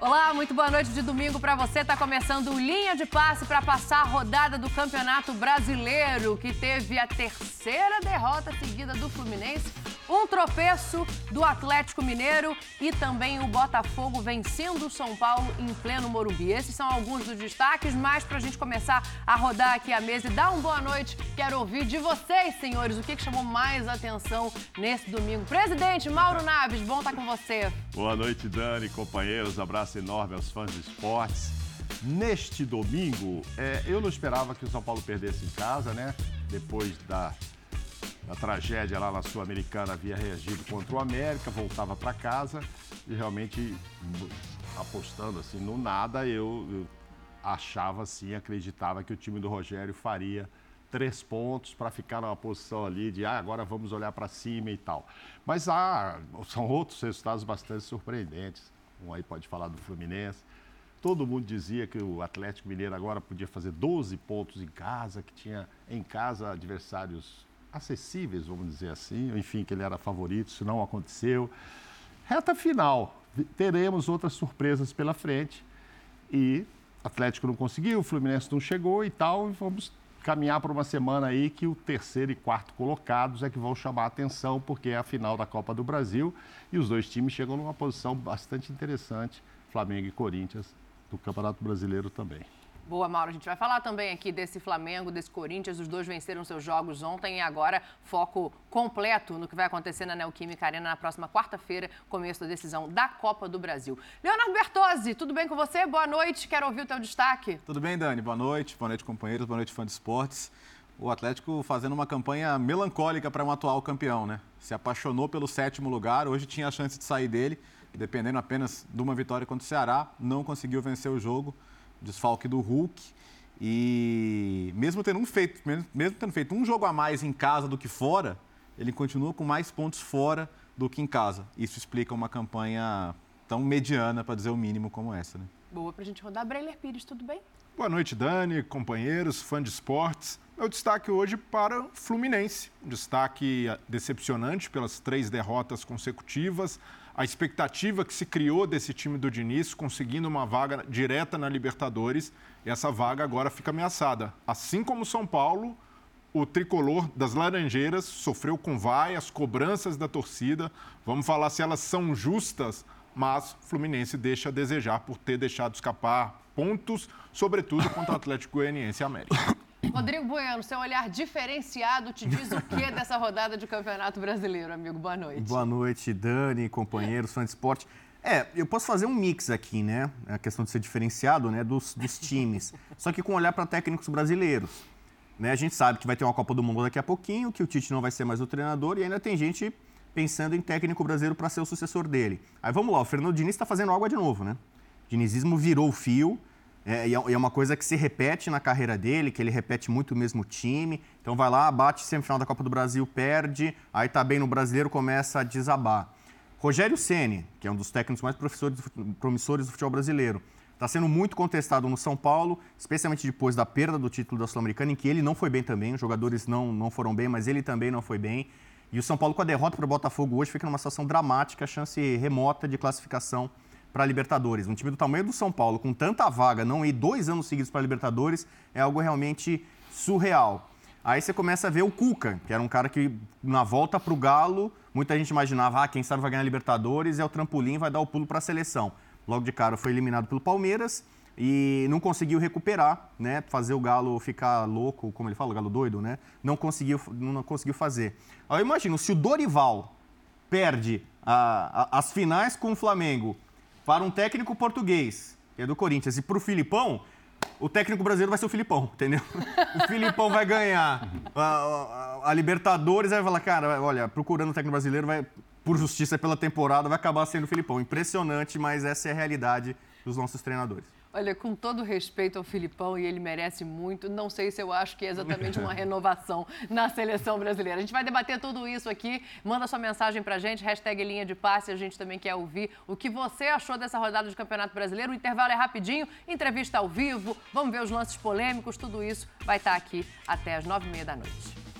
Olá, muito boa noite de domingo para você. Está começando o Linha de Passe para passar a rodada do Campeonato Brasileiro, que teve a terceira derrota seguida do Fluminense um tropeço do Atlético Mineiro e também o Botafogo vencendo o São Paulo em pleno Morumbi. Esses são alguns dos destaques, mas para a gente começar a rodar aqui a mesa e dar uma boa noite, quero ouvir de vocês, senhores, o que, chamou mais atenção nesse domingo. Presidente Mauro Naves, bom estar com você. Boa noite, Dani, companheiros, abraço enorme aos fãs de esportes. Neste domingo, é, eu não esperava que o São Paulo perdesse em casa, né? Depois da da tragédia lá na Sul-Americana havia reagido contra o América, voltava para casa e realmente apostando assim no nada, eu, eu achava assim, acreditava que o time do Rogério faria três pontos para ficar numa posição ali de ah, agora vamos olhar para cima e tal. Mas há, são outros resultados bastante surpreendentes. Um aí pode falar do Fluminense. Todo mundo dizia que o Atlético Mineiro agora podia fazer 12 pontos em casa, que tinha em casa adversários acessíveis, vamos dizer assim, enfim, que ele era favorito, isso não aconteceu. Reta final, teremos outras surpresas pela frente e Atlético não conseguiu, o Fluminense não chegou e tal, e vamos caminhar para uma semana aí que o terceiro e quarto colocados é que vão chamar a atenção, porque é a final da Copa do Brasil e os dois times chegam numa posição bastante interessante, Flamengo e Corinthians, do Campeonato Brasileiro também. Boa, Mauro. A gente vai falar também aqui desse Flamengo, desse Corinthians. Os dois venceram seus jogos ontem e agora foco completo no que vai acontecer na Neoquímica Arena na próxima quarta-feira, começo da decisão da Copa do Brasil. Leonardo Bertozzi, tudo bem com você? Boa noite. Quero ouvir o teu destaque. Tudo bem, Dani? Boa noite. Boa noite, companheiros. Boa noite, fã de esportes. O Atlético fazendo uma campanha melancólica para um atual campeão, né? Se apaixonou pelo sétimo lugar, hoje tinha a chance de sair dele, dependendo apenas de uma vitória contra o Ceará, não conseguiu vencer o jogo desfalque do Hulk. E mesmo tendo, um feito, mesmo tendo feito um jogo a mais em casa do que fora, ele continua com mais pontos fora do que em casa. Isso explica uma campanha tão mediana, para dizer o mínimo, como essa. Né? Boa para a gente rodar. Breiler Pires, tudo bem? Boa noite, Dani, companheiros, fã de esportes. Meu destaque hoje para o Fluminense. Um destaque decepcionante pelas três derrotas consecutivas a expectativa que se criou desse time do Diniz, conseguindo uma vaga direta na Libertadores, essa vaga agora fica ameaçada. Assim como o São Paulo, o tricolor das Laranjeiras sofreu com vaias, cobranças da torcida. Vamos falar se elas são justas, mas Fluminense deixa a desejar por ter deixado escapar pontos, sobretudo contra o Atlético Goianiense e América. Rodrigo Bueno, seu olhar diferenciado te diz o que dessa rodada de Campeonato Brasileiro, amigo? Boa noite. Boa noite, Dani, companheiros, fã de esporte. É, eu posso fazer um mix aqui, né? A questão de ser diferenciado, né, dos, dos times. Só que com olhar para técnicos brasileiros. Né? A gente sabe que vai ter uma Copa do Mundo daqui a pouquinho, que o Tite não vai ser mais o treinador e ainda tem gente pensando em técnico brasileiro para ser o sucessor dele. Aí vamos lá, o Fernando Diniz está fazendo água de novo, né? Dinizismo virou o fio, é, é, e é uma coisa que se repete na carreira dele, que ele repete muito o mesmo time. Então vai lá, bate semifinal da Copa do Brasil, perde, aí tá bem no brasileiro, começa a desabar. Rogério Ceni, que é um dos técnicos mais promissores do futebol brasileiro, está sendo muito contestado no São Paulo, especialmente depois da perda do título da Sul-Americana, em que ele não foi bem também, os jogadores não, não foram bem, mas ele também não foi bem. E o São Paulo, com a derrota para o Botafogo hoje, fica numa situação dramática, chance remota de classificação para a Libertadores. Um time do tamanho do São Paulo, com tanta vaga, não ir dois anos seguidos para a Libertadores, é algo realmente surreal. Aí você começa a ver o Cuca, que era um cara que, na volta para o Galo, muita gente imaginava, ah, quem sabe vai ganhar a Libertadores, é o trampolim, vai dar o pulo para a seleção. Logo de cara foi eliminado pelo Palmeiras e não conseguiu recuperar, né? Fazer o Galo ficar louco, como ele fala, o Galo doido, né? Não conseguiu, não conseguiu fazer. Aí eu imagino, se o Dorival perde a, a, as finais com o Flamengo para um técnico português, que é do Corinthians, e para o Filipão, o técnico brasileiro vai ser o Filipão, entendeu? O Filipão vai ganhar a, a, a Libertadores, aí vai falar, cara, olha, procurando o técnico brasileiro, vai, por justiça pela temporada, vai acabar sendo o Filipão. Impressionante, mas essa é a realidade dos nossos treinadores. Olha, com todo respeito ao Filipão, e ele merece muito, não sei se eu acho que é exatamente uma renovação na seleção brasileira. A gente vai debater tudo isso aqui. Manda sua mensagem pra gente, hashtag linha de passe. A gente também quer ouvir o que você achou dessa rodada de Campeonato Brasileiro. O intervalo é rapidinho, entrevista ao vivo, vamos ver os lances polêmicos, tudo isso vai estar aqui até as nove e meia da noite.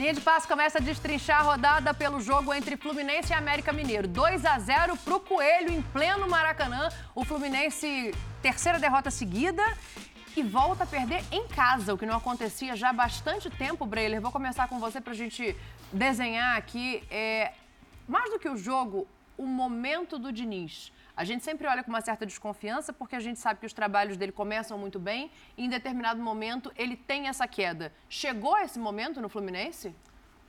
Linha de passe começa a destrinchar a rodada pelo jogo entre Fluminense e América Mineiro. 2 a 0 para o Coelho em pleno Maracanã. O Fluminense, terceira derrota seguida e volta a perder em casa, o que não acontecia já há bastante tempo, Breiler. Vou começar com você para a gente desenhar aqui. É, mais do que o jogo, o momento do Diniz. A gente sempre olha com uma certa desconfiança porque a gente sabe que os trabalhos dele começam muito bem e em determinado momento ele tem essa queda. Chegou esse momento no Fluminense?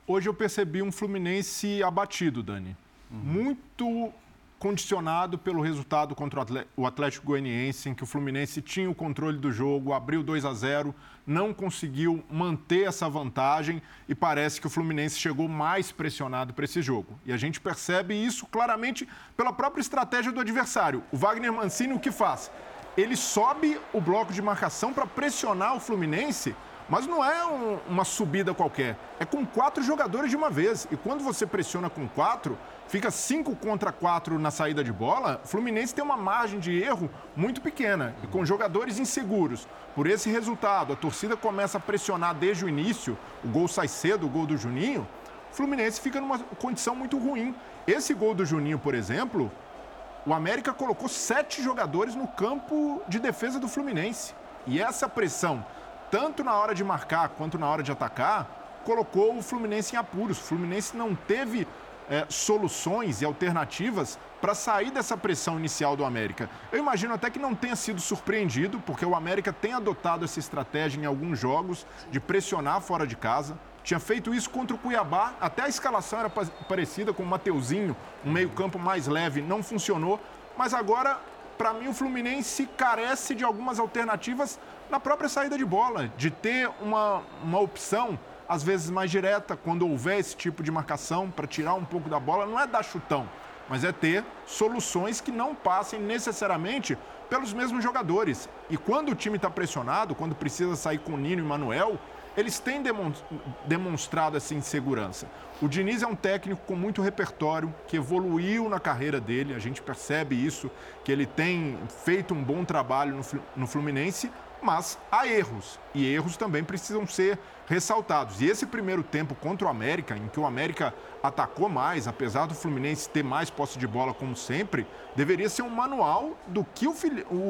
Hoje eu percebi um Fluminense abatido, Dani. Uhum. Muito condicionado pelo resultado contra o Atlético Goianiense, em que o Fluminense tinha o controle do jogo, abriu 2 a 0, não conseguiu manter essa vantagem e parece que o Fluminense chegou mais pressionado para esse jogo. E a gente percebe isso claramente pela própria estratégia do adversário. O Wagner Mancini o que faz? Ele sobe o bloco de marcação para pressionar o Fluminense mas não é um, uma subida qualquer. É com quatro jogadores de uma vez. E quando você pressiona com quatro, fica cinco contra quatro na saída de bola. O Fluminense tem uma margem de erro muito pequena. E com jogadores inseguros. Por esse resultado, a torcida começa a pressionar desde o início. O gol sai cedo, o gol do Juninho. O Fluminense fica numa condição muito ruim. Esse gol do Juninho, por exemplo, o América colocou sete jogadores no campo de defesa do Fluminense. E essa pressão tanto na hora de marcar quanto na hora de atacar, colocou o Fluminense em apuros. O Fluminense não teve é, soluções e alternativas para sair dessa pressão inicial do América. Eu imagino até que não tenha sido surpreendido, porque o América tem adotado essa estratégia em alguns jogos de pressionar fora de casa. Tinha feito isso contra o Cuiabá, até a escalação era parecida com o Mateuzinho, um meio-campo mais leve, não funcionou. Mas agora, para mim, o Fluminense carece de algumas alternativas na própria saída de bola, de ter uma, uma opção, às vezes mais direta, quando houver esse tipo de marcação, para tirar um pouco da bola, não é dar chutão, mas é ter soluções que não passem necessariamente pelos mesmos jogadores. E quando o time está pressionado, quando precisa sair com Nino e Manuel, eles têm demonstrado essa insegurança. O Diniz é um técnico com muito repertório, que evoluiu na carreira dele, a gente percebe isso, que ele tem feito um bom trabalho no Fluminense, mas há erros e erros também precisam ser ressaltados. E esse primeiro tempo contra o América, em que o América atacou mais, apesar do Fluminense ter mais posse de bola como sempre, deveria ser um manual do que o,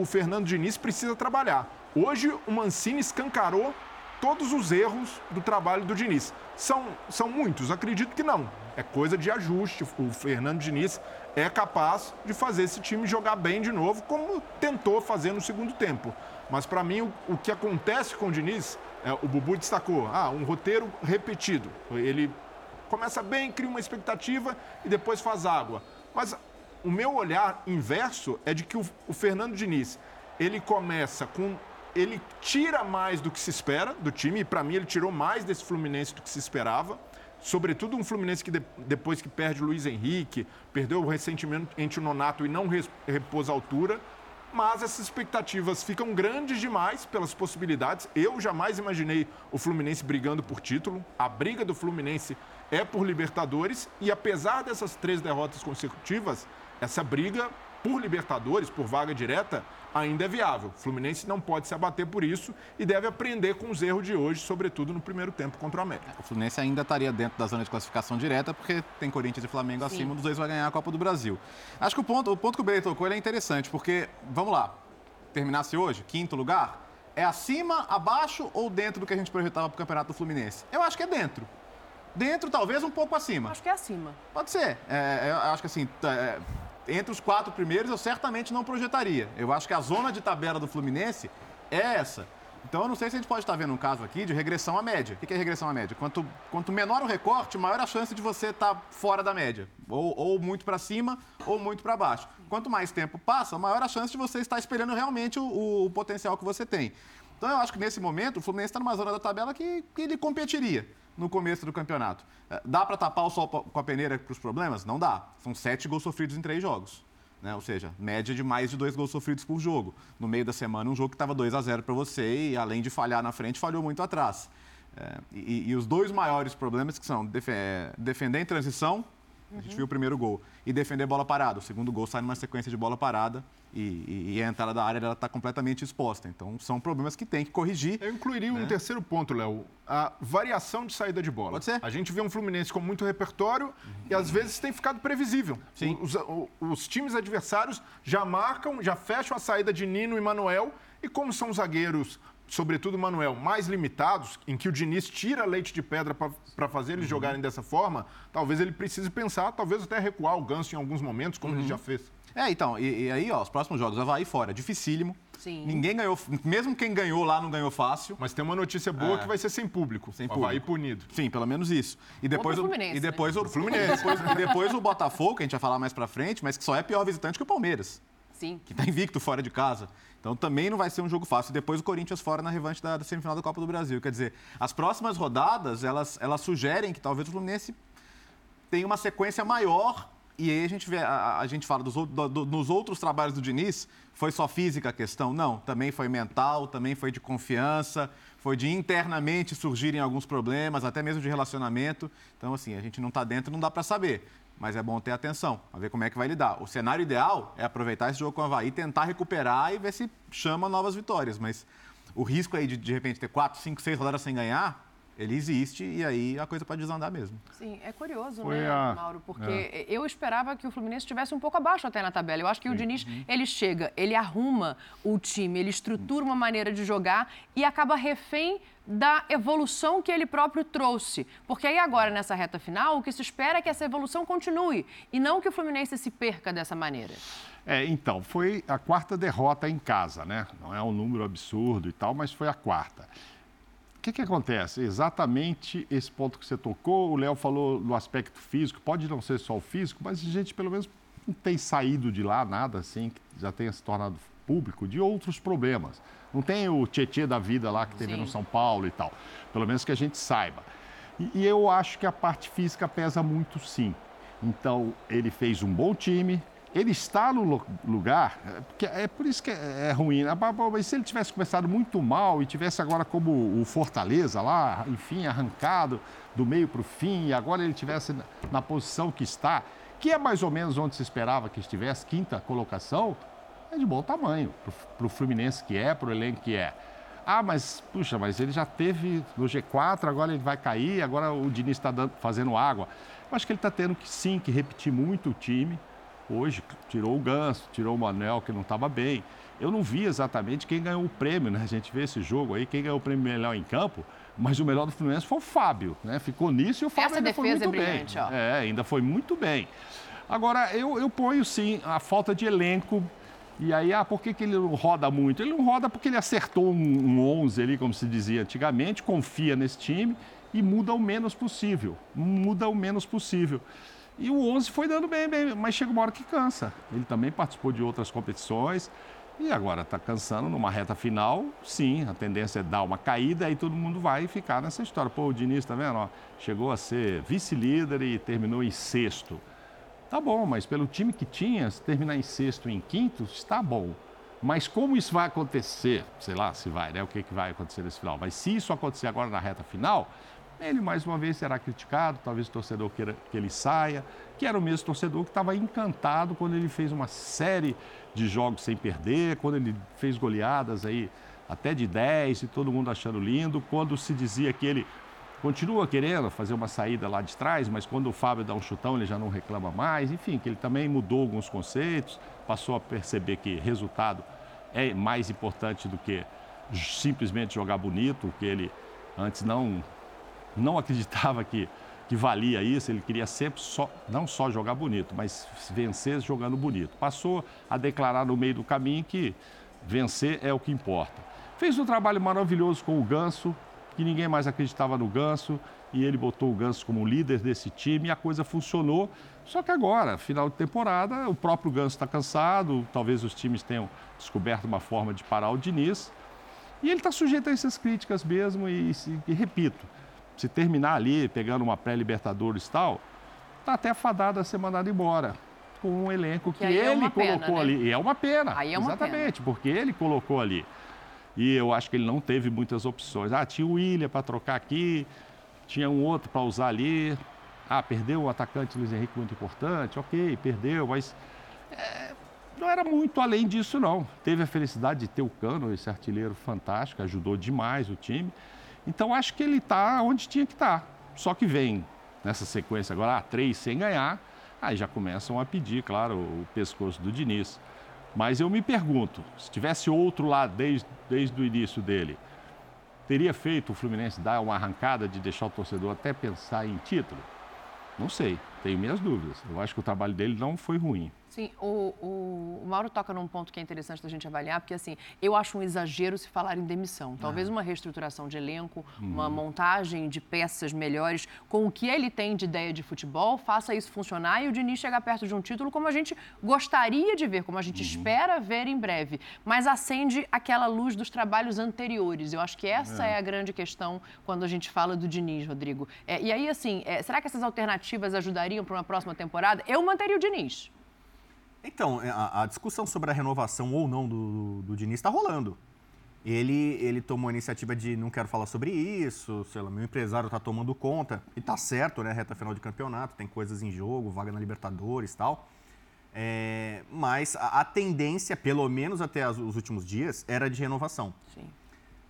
Fernando Diniz precisa trabalhar. Hoje o Mancini escancarou todos os erros do trabalho do Diniz. São, são muitos? Acredito que não. É coisa de ajuste. O Fernando Diniz é capaz de fazer esse time jogar bem de novo, como tentou fazer no segundo tempo. Mas para mim, o, o, que acontece com o Diniz, é, o Bubu destacou, ah, um roteiro repetido. Ele começa bem, cria uma expectativa e depois faz água. Mas o meu olhar inverso é de que o, o Fernando Diniz, ele começa com ele tira mais do que se espera do time, e para mim ele tirou mais desse Fluminense do que se esperava. Sobretudo um Fluminense que de, depois que perde o Luiz Henrique, perdeu recentemente o Nonato e não repôs a altura mas essas expectativas ficam grandes demais pelas possibilidades. Eu jamais imaginei o Fluminense brigando por título. A briga do Fluminense é por Libertadores e apesar dessas três derrotas consecutivas, essa briga por Libertadores, por vaga direta, ainda é viável. O Fluminense não pode se abater por isso e deve aprender com os erros de hoje, sobretudo no primeiro tempo contra o América. O Fluminense ainda estaria dentro da zona de classificação direta, porque tem Corinthians e Flamengo Sim. acima, um dos dois vai ganhar a Copa do Brasil. Acho que o ponto, o ponto que o Bey tocou é interessante, porque, vamos lá, terminasse hoje, quinto lugar, é acima, abaixo ou dentro do que a gente projetava para o Campeonato do Fluminense? Eu acho que é dentro. Dentro, talvez um pouco acima. Acho que é acima. Pode ser. É, eu acho que assim, é, entre os quatro primeiros eu certamente não projetaria. Eu acho que a zona de tabela do Fluminense é essa. Então eu não sei se a gente pode estar vendo um caso aqui de regressão à média. O que é regressão à média? Quanto, quanto menor o recorte, maior a chance de você estar fora da média. Ou, ou muito para cima ou muito para baixo. Quanto mais tempo passa, maior a chance de você estar espelhando realmente o, o, o potencial que você tem. Então eu acho que nesse momento o Fluminense está numa zona da tabela que, que ele competiria no começo do campeonato. É, dá para tapar o sol com a peneira para os problemas? Não dá. São sete gols sofridos em três jogos. Né? Ou seja, média de mais de dois gols sofridos por jogo. No meio da semana, um jogo que estava 2 a 0 para você e, além de falhar na frente, falhou muito atrás. É, e, e, os dois maiores problemas que são é, defender em transição, a gente viu o primeiro gol, e defender bola parada. O segundo gol sai numa sequência de bola parada e, e, e a entrada da área está completamente exposta. Então, são problemas que tem que corrigir. Eu incluiria né? um terceiro ponto, Léo, a variação de saída de bola. Pode ser. A gente vê um Fluminense com muito repertório uhum. e às vezes tem ficado previsível. Sim. Os, os, os times adversários já marcam, já fecham a saída de Nino e Manuel e como são zagueiros sobretudo Manuel, mais limitados, em que o Diniz tira leite de pedra para fazer eles uhum. jogarem dessa forma, talvez ele precise pensar, talvez até recuar o Ganso em alguns momentos, como uhum. ele já fez. É, então, e, e, aí, ó, os próximos jogos, Havaí fora, dificílimo. Sim. Ninguém ganhou, mesmo quem ganhou lá não ganhou fácil. Mas tem uma notícia boa é. que vai ser sem público. Sem público. Havaí punido. Sim, pelo menos isso. E depois o, Fluminense, e depois né? o Fluminense, depois, e depois o Botafogo, que a gente vai falar mais pra frente, mas que só é pior visitante que o Palmeiras. Sim. Que tá invicto fora de casa. Então também não vai ser um jogo fácil. Depois o Corinthians fora na revanche da, da, semifinal da Copa do Brasil. Quer dizer, as próximas rodadas, elas, elas sugerem que talvez o Fluminense tenha uma sequência maior. E aí a gente, vê, a, a gente fala dos, do, do, nos outros trabalhos do Diniz, foi só física a questão? Não, também foi mental, também foi de confiança, foi de internamente surgirem alguns problemas, até mesmo de relacionamento. Então, assim, a gente não está dentro, não dá para saber mas é bom ter atenção, a ver como é que vai lidar. O cenário ideal é aproveitar esse jogo com o Havaí, tentar recuperar e ver se chama novas vitórias. Mas o risco aí de, de repente, ter quatro, cinco, seis rodadas sem ganhar, ele existe e aí a coisa pode desandar mesmo. Sim, é curioso, Foi né, a... Mauro? Porque é. eu esperava que o Fluminense estivesse um pouco abaixo até na tabela. Eu acho que Sim. o Diniz, uhum. ele chega, ele arruma o time, ele estrutura uma maneira de jogar e acaba refém da evolução que ele próprio trouxe. Porque aí agora, nessa reta final, o que se espera é que essa evolução continue e não que o Fluminense se perca dessa maneira. É, então, foi a quarta derrota em casa, né? Não é um número absurdo e tal, mas foi a quarta. O que, que acontece? Exatamente esse ponto que você tocou, o Léo falou no aspecto físico, pode não ser só o físico, mas a gente pelo menos não tem saído de lá nada assim, que já tenha se tornado público, de outros problemas. Não tem o Tietê da vida lá que teve Sim. no São Paulo e tal. Pelo menos que a gente saiba. E, eu acho que a parte física pesa muito sim. Então, ele fez um bom time, ele está no lugar, que é por isso que é, é ruim. Né? Mas se ele tivesse começado muito mal e tivesse agora como o Fortaleza lá, enfim, arrancado do meio para o fim, e agora ele tivesse na posição que está, que é mais ou menos onde se esperava que estivesse, quinta colocação, é de bom tamanho para o Fluminense que é, para o elenco que é. Ah, mas, puxa, mas ele já teve no G4, agora ele vai cair, agora o Diniz está fazendo água. Eu acho que ele está tendo que sim, que repetir muito o time Hoje tirou o Ganso, tirou o Manel, que não estava bem. Eu não vi exatamente quem ganhou o prêmio, né? A gente vê esse jogo aí, quem ganhou o prêmio melhor em campo, mas o melhor do Fluminense foi o Fábio, né? Ficou nisso e o Fábio Essa ainda foi muito é brilhante, bem. Ó. É, ainda foi muito bem. Agora, eu, eu ponho sim a falta de elenco. E aí, ah, por que, que ele não roda muito? Ele não roda porque ele acertou um, um 11 ali, como se dizia antigamente, confia nesse time e muda o menos possível. Muda o menos possível. E o 11 foi dando bem, bem, mas chega uma hora que cansa. Ele também participou de outras competições e agora está cansando numa reta final. Sim, a tendência é dar uma caída e todo mundo vai ficar nessa história. Pô, o Diniz, tá vendo? Ó, chegou a ser vice-líder e terminou em sexto. Tá bom, mas pelo time que tinha, se terminar em sexto e em quinto, está bom. Mas como isso vai acontecer, sei lá se vai, né? O que, que vai acontecer nesse final. Mas se isso acontecer agora na reta final, ele mais uma vez será criticado, talvez o torcedor queira que ele saia, que era o mesmo torcedor que estava encantado quando ele fez uma série de jogos sem perder, quando ele fez goleadas aí até de 10 e todo mundo achando lindo, quando se dizia que ele continua querendo fazer uma saída lá de trás, mas quando o Fábio dá um chutão ele já não reclama mais, enfim, que ele também mudou alguns conceitos, passou a perceber que resultado é mais importante do que simplesmente jogar bonito, que ele antes não não acreditava que, que valia isso, ele queria sempre só, não só jogar bonito, mas vencer jogando bonito. Passou a declarar no meio do caminho que vencer é o que importa. Fez um trabalho maravilhoso com o Ganso, que ninguém mais acreditava no Ganso, e ele botou o Ganso como líder desse time e a coisa funcionou. Só que agora, final de temporada, o próprio Ganso está cansado, talvez os times tenham descoberto uma forma de parar o Diniz E ele está sujeito a essas críticas mesmo e, e, repito, se terminar ali pegando uma pré-Libertadores e tal, está até fadado a ser mandado embora com um elenco que, que é ele é colocou pena, né? ali. E é uma pena. É uma exatamente, pena. porque ele colocou ali. E eu acho que ele não teve muitas opções. Ah, tinha o William para trocar aqui, tinha um outro para usar ali. Ah, perdeu o atacante Luiz Henrique muito importante, ok, perdeu, mas é, não era muito além disso, não. Teve a felicidade de ter o Cano, esse artilheiro fantástico, ajudou demais o time. Então acho que ele está onde tinha que estar. Tá. Só que vem nessa sequência agora, ah, três sem ganhar, aí já começam a pedir, claro, o pescoço do Diniz. Mas eu me pergunto, se tivesse outro lá desde, desde o início dele, teria feito o Fluminense dar uma arrancada de deixar o torcedor até pensar em título? Não sei, tenho minhas dúvidas. Eu acho que o trabalho dele não foi ruim. Sim, o, o, o, Mauro toca num ponto que é interessante da gente avaliar, porque assim, eu acho um exagero se falar em demissão. Talvez ah. uma reestruturação de elenco, uma uhum. montagem de peças melhores, com o que ele tem de ideia de futebol, faça isso funcionar e o Diniz chegar perto de um título como a gente gostaria de ver, como a gente uhum. espera ver em breve. Mas acende aquela luz dos trabalhos anteriores. Eu acho que essa é, é a grande questão quando a gente fala do Diniz, Rodrigo. É, e aí, assim, é, será que essas alternativas ajudariam para uma próxima temporada? Eu manteria o Diniz. Então, é, a, a, discussão sobre a renovação ou não do, do, Diniz está rolando. Ele, ele tomou a iniciativa de não quero falar sobre isso, sei lá, meu empresário está tomando conta. E tá certo, né? Reta final de campeonato, tem coisas em jogo, vaga na Libertadores e tal. É, mas a, a, tendência, pelo menos até as, os últimos dias, era de renovação. Sim.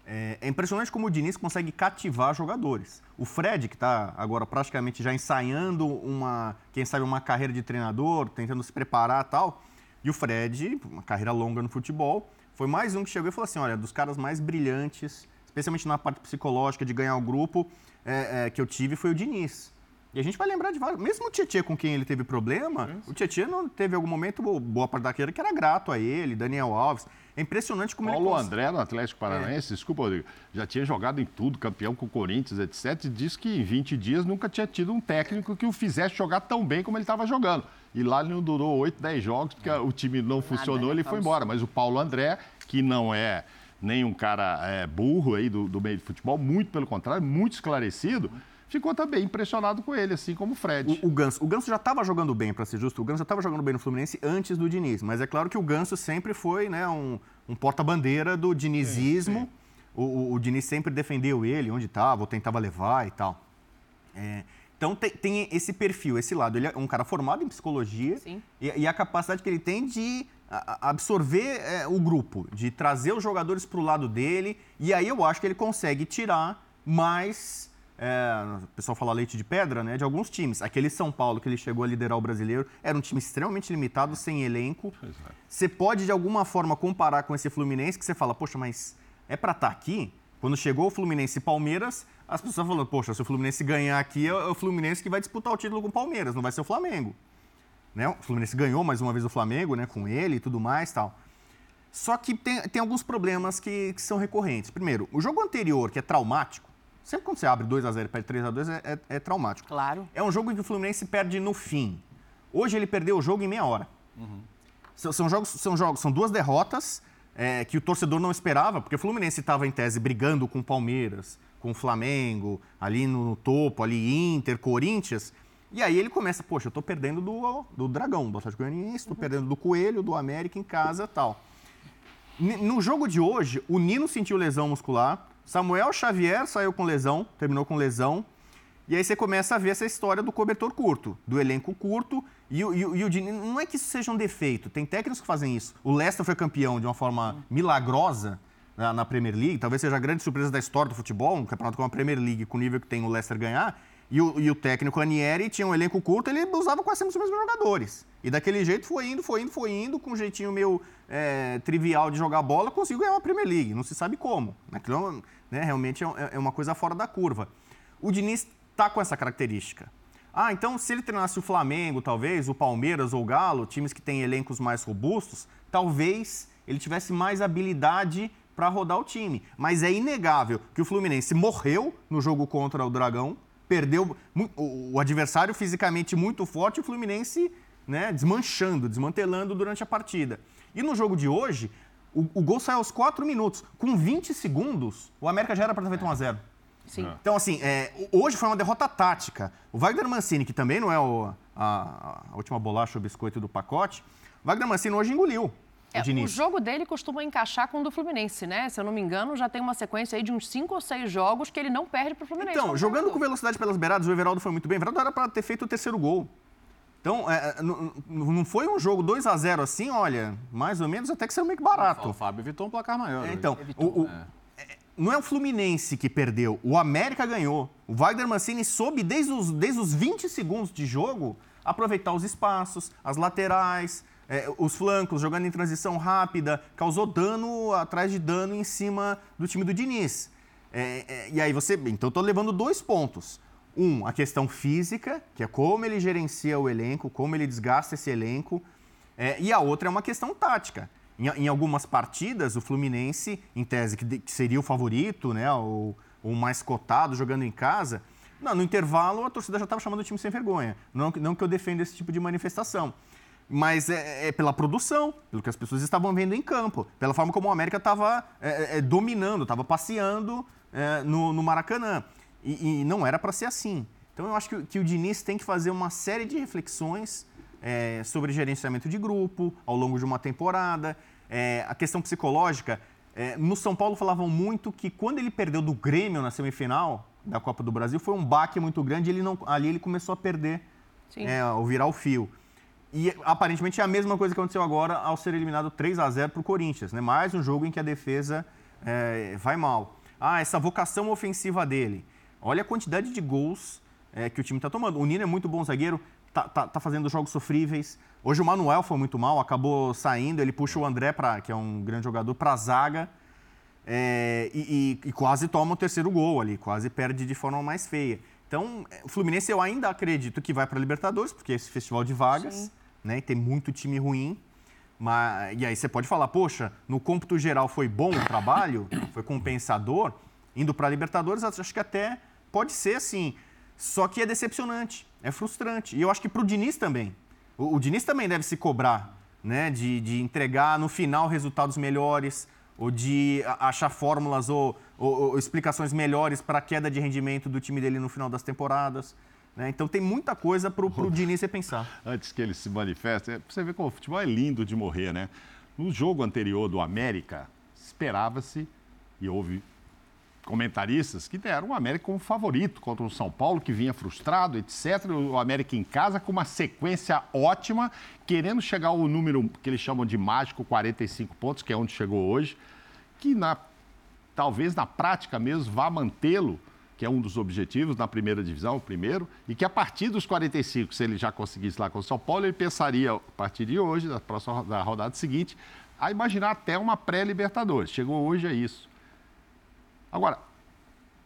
É, é, impressionante como o Diniz consegue cativar jogadores. O Fred, que está agora praticamente já ensaiando uma, quem sabe, uma carreira de treinador, tentando se preparar e tal. E o Fred, uma carreira longa no futebol, foi mais um que chegou e falou assim: olha, dos caras mais brilhantes, especialmente na parte psicológica de ganhar o grupo, é, é, que eu tive foi o Diniz. E a gente vai lembrar de vários. Mesmo o Tietchan com quem ele teve problema, o Tietchan não teve algum momento, boa parte da carreira, que era grato a ele, Daniel Alves. É impressionante como Paulo ele... Paulo André, no Atlético Paranaense, é. desculpa, Rodrigo, já tinha jogado em tudo, campeão com o Corinthians, etc. E disse que em 20 dias nunca tinha tido um técnico que o fizesse jogar tão bem como ele estava jogando. E lá ele não durou 8, 10 jogos, porque o time não funcionou, Nada, ele foi embora. Mas o Paulo André, que não é nem um cara é, burro aí do, do meio de futebol, muito pelo contrário, muito esclarecido ficou também impressionado com ele, assim como o Fred. O, o Ganso, o Ganso já estava jogando bem, para ser justo, o Ganso já estava jogando bem no Fluminense antes do Diniz, mas é claro que o Ganso sempre foi né, um, um porta-bandeira do dinizismo. Sim, sim. O, o, o, Diniz sempre defendeu ele, onde estava, ou tentava levar e tal. É, então tem, tem, esse perfil, esse lado. Ele é um cara formado em psicologia e, e, a capacidade que ele tem de absorver é, o grupo, de trazer os jogadores para o lado dele. E aí eu acho que ele consegue tirar mais é, o pessoal fala leite de pedra, né? De alguns times. Aquele São Paulo que ele chegou a liderar o brasileiro era um time extremamente limitado, sem elenco. É. Você pode, de alguma forma, comparar com esse Fluminense, que você fala, poxa, mas é para estar tá aqui? Quando chegou o Fluminense e Palmeiras, as pessoas falaram, poxa, se o Fluminense ganhar aqui, é o Fluminense que vai disputar o título com o Palmeiras, não vai ser o Flamengo. Né? O Fluminense ganhou mais uma vez o Flamengo, né? Com ele e tudo mais tal. Só que tem, tem alguns problemas que, que são recorrentes. Primeiro, o jogo anterior, que é traumático, Sempre quando você abre 2x0 e perde 3x2 é, é, é, traumático. Claro. É um jogo em que o Fluminense perde no fim. Hoje ele perdeu o jogo em meia hora. Uhum. São, são, jogos, são jogos, são duas derrotas é, que o torcedor não esperava, porque o Fluminense estava em tese brigando com o Palmeiras, com o Flamengo, ali no, no topo, ali Inter, Corinthians. E aí ele começa, poxa, eu estou perdendo do, do Dragão, do Atlético Goianiense, estou uhum. perdendo do Coelho, do América em casa tal. No jogo de hoje, o Nino sentiu lesão muscular, Samuel Xavier saiu com lesão, terminou com lesão. E aí você começa a ver essa história do cobertor curto, do elenco curto. E, e, e o não é que isso seja um defeito, tem técnicos que fazem isso. O Leicester foi campeão de uma forma milagrosa na, na Premier League, talvez seja a grande surpresa da história do futebol, um campeonato como a Premier League, com o nível que tem o Leicester ganhar. E o, e o técnico Anieri tinha um elenco curto, ele usava quase sempre os mesmos jogadores. E daquele jeito foi indo, foi indo, foi indo, com um jeitinho meio é, trivial de jogar bola, conseguiu ganhar uma Premier League. Não se sabe como. Aquilo né, realmente é, é uma coisa fora da curva. O Diniz está com essa característica. Ah, então se ele treinasse o Flamengo, talvez, o Palmeiras ou o Galo, times que têm elencos mais robustos, talvez ele tivesse mais habilidade para rodar o time. Mas é inegável que o Fluminense morreu no jogo contra o Dragão, perdeu o adversário fisicamente muito forte, o Fluminense né, desmanchando, desmantelando durante a partida. E no jogo de hoje, O, o gol saiu aos 4 minutos. Com 20 segundos, o América já era para ter feito 1 a 0 Sim. Então, assim, é, hoje foi uma derrota tática. O Wagner Mancini, que também não é o- a, a última bolacha ou biscoito do pacote, o Wagner Mancini hoje engoliu É, o o jogo dele costuma encaixar com o do Fluminense, né? Se eu não me engano, já tem uma sequência aí de uns cinco ou seis jogos que ele não perde pro Fluminense. Então, jogando com velocidade pelas beiradas, o Everaldo foi muito bem. O Everaldo era para ter feito o terceiro gol. Então, é, é, não, não foi um jogo 2 a 0 assim, olha, mais ou menos até que saiu meio que O barato. Fábio evitou um placar maior. É, então, o- o- é, não é o Fluminense que perdeu, o América ganhou. O Wagner Mancini soube, desde os, desde os 20 segundos de jogo, aproveitar os espaços, as laterais, é, os flancos, jogando em transição rápida, causou dano atrás de dano em cima do time do Diniz. É, é, e aí você. Então, tô levando dois pontos. Um, a questão física, que é como ele gerencia o elenco, como ele desgasta esse elenco. É, e a outra é uma questão tática. Em, em algumas partidas, o Fluminense, em tese, que, de- que seria o favorito, né, o, o mais cotado, jogando em casa, não, no intervalo a torcida já estava chamando o time sem vergonha. Não, não que eu defenda esse tipo de manifestação. Mas é, é pela produção, pelo que as pessoas estavam vendo em campo, pela forma como o América estava é, é, dominando, estava passeando é, no, no Maracanã. E, e não era para ser assim. Então eu acho que, o- que o Diniz tem que fazer uma série de reflexões é, sobre gerenciamento de grupo ao longo de uma temporada. É, a questão psicológica. é, no São Paulo falavam muito que quando ele perdeu do Grêmio na semifinal da Copa do Brasil foi um baque muito grande. Ele não, ali ele começou a perder, é, ao virar o fio. E aparentemente é a mesma coisa que aconteceu agora ao ser eliminado 3 a 0 para o Corinthians. Né? Mais um jogo em que a defesa é, vai mal. Ah, essa vocação ofensiva dele. Olha a quantidade de gols é, que o time está tomando. O Nino é muito bom zagueiro, tá, tá, tá fazendo jogos sofríveis. Hoje o Manuel foi muito mal, acabou saindo. Ele puxa o André, pra, que é um grande jogador, para a zaga. é, e, e- e quase toma o terceiro gol ali, quase perde de forma mais feia. Então, é, o Fluminense eu ainda acredito que vai para a Libertadores, porque é esse festival de vagas, né? E tem muito time ruim. Mas, e aí você pode falar, poxa, no cômputo geral foi bom o trabalho, foi compensador, indo para a Libertadores, acho que até pode ser assim. Só que é decepcionante, é frustrante. E eu acho que para o Diniz também. O, o Diniz também deve se cobrar, né? De, de entregar no final resultados melhores, ou de achar fórmulas ou, ou- ou explicações melhores para a queda de rendimento do time dele no final das temporadas. Né? Então tem muita coisa para o Diniz repensar. antes que ele se manifeste, é, você ver como o futebol é lindo de morrer, né? No jogo anterior do América, esperava-se, e houve comentaristas que deram o América como favorito contra o São Paulo, que vinha frustrado, etc. O América em casa com uma sequência ótima, querendo chegar ao número que eles chamam de mágico, 45 pontos, que é onde chegou hoje, que na, talvez na prática mesmo vá mantê-lo, que é um dos objetivos na primeira divisão, o primeiro, e que a partir dos 45, se ele já conseguisse lá com o São Paulo, ele pensaria, a partir de hoje, da próxima da rodada seguinte, a imaginar até uma pré-Libertadores. Chegou hoje a isso. Agora,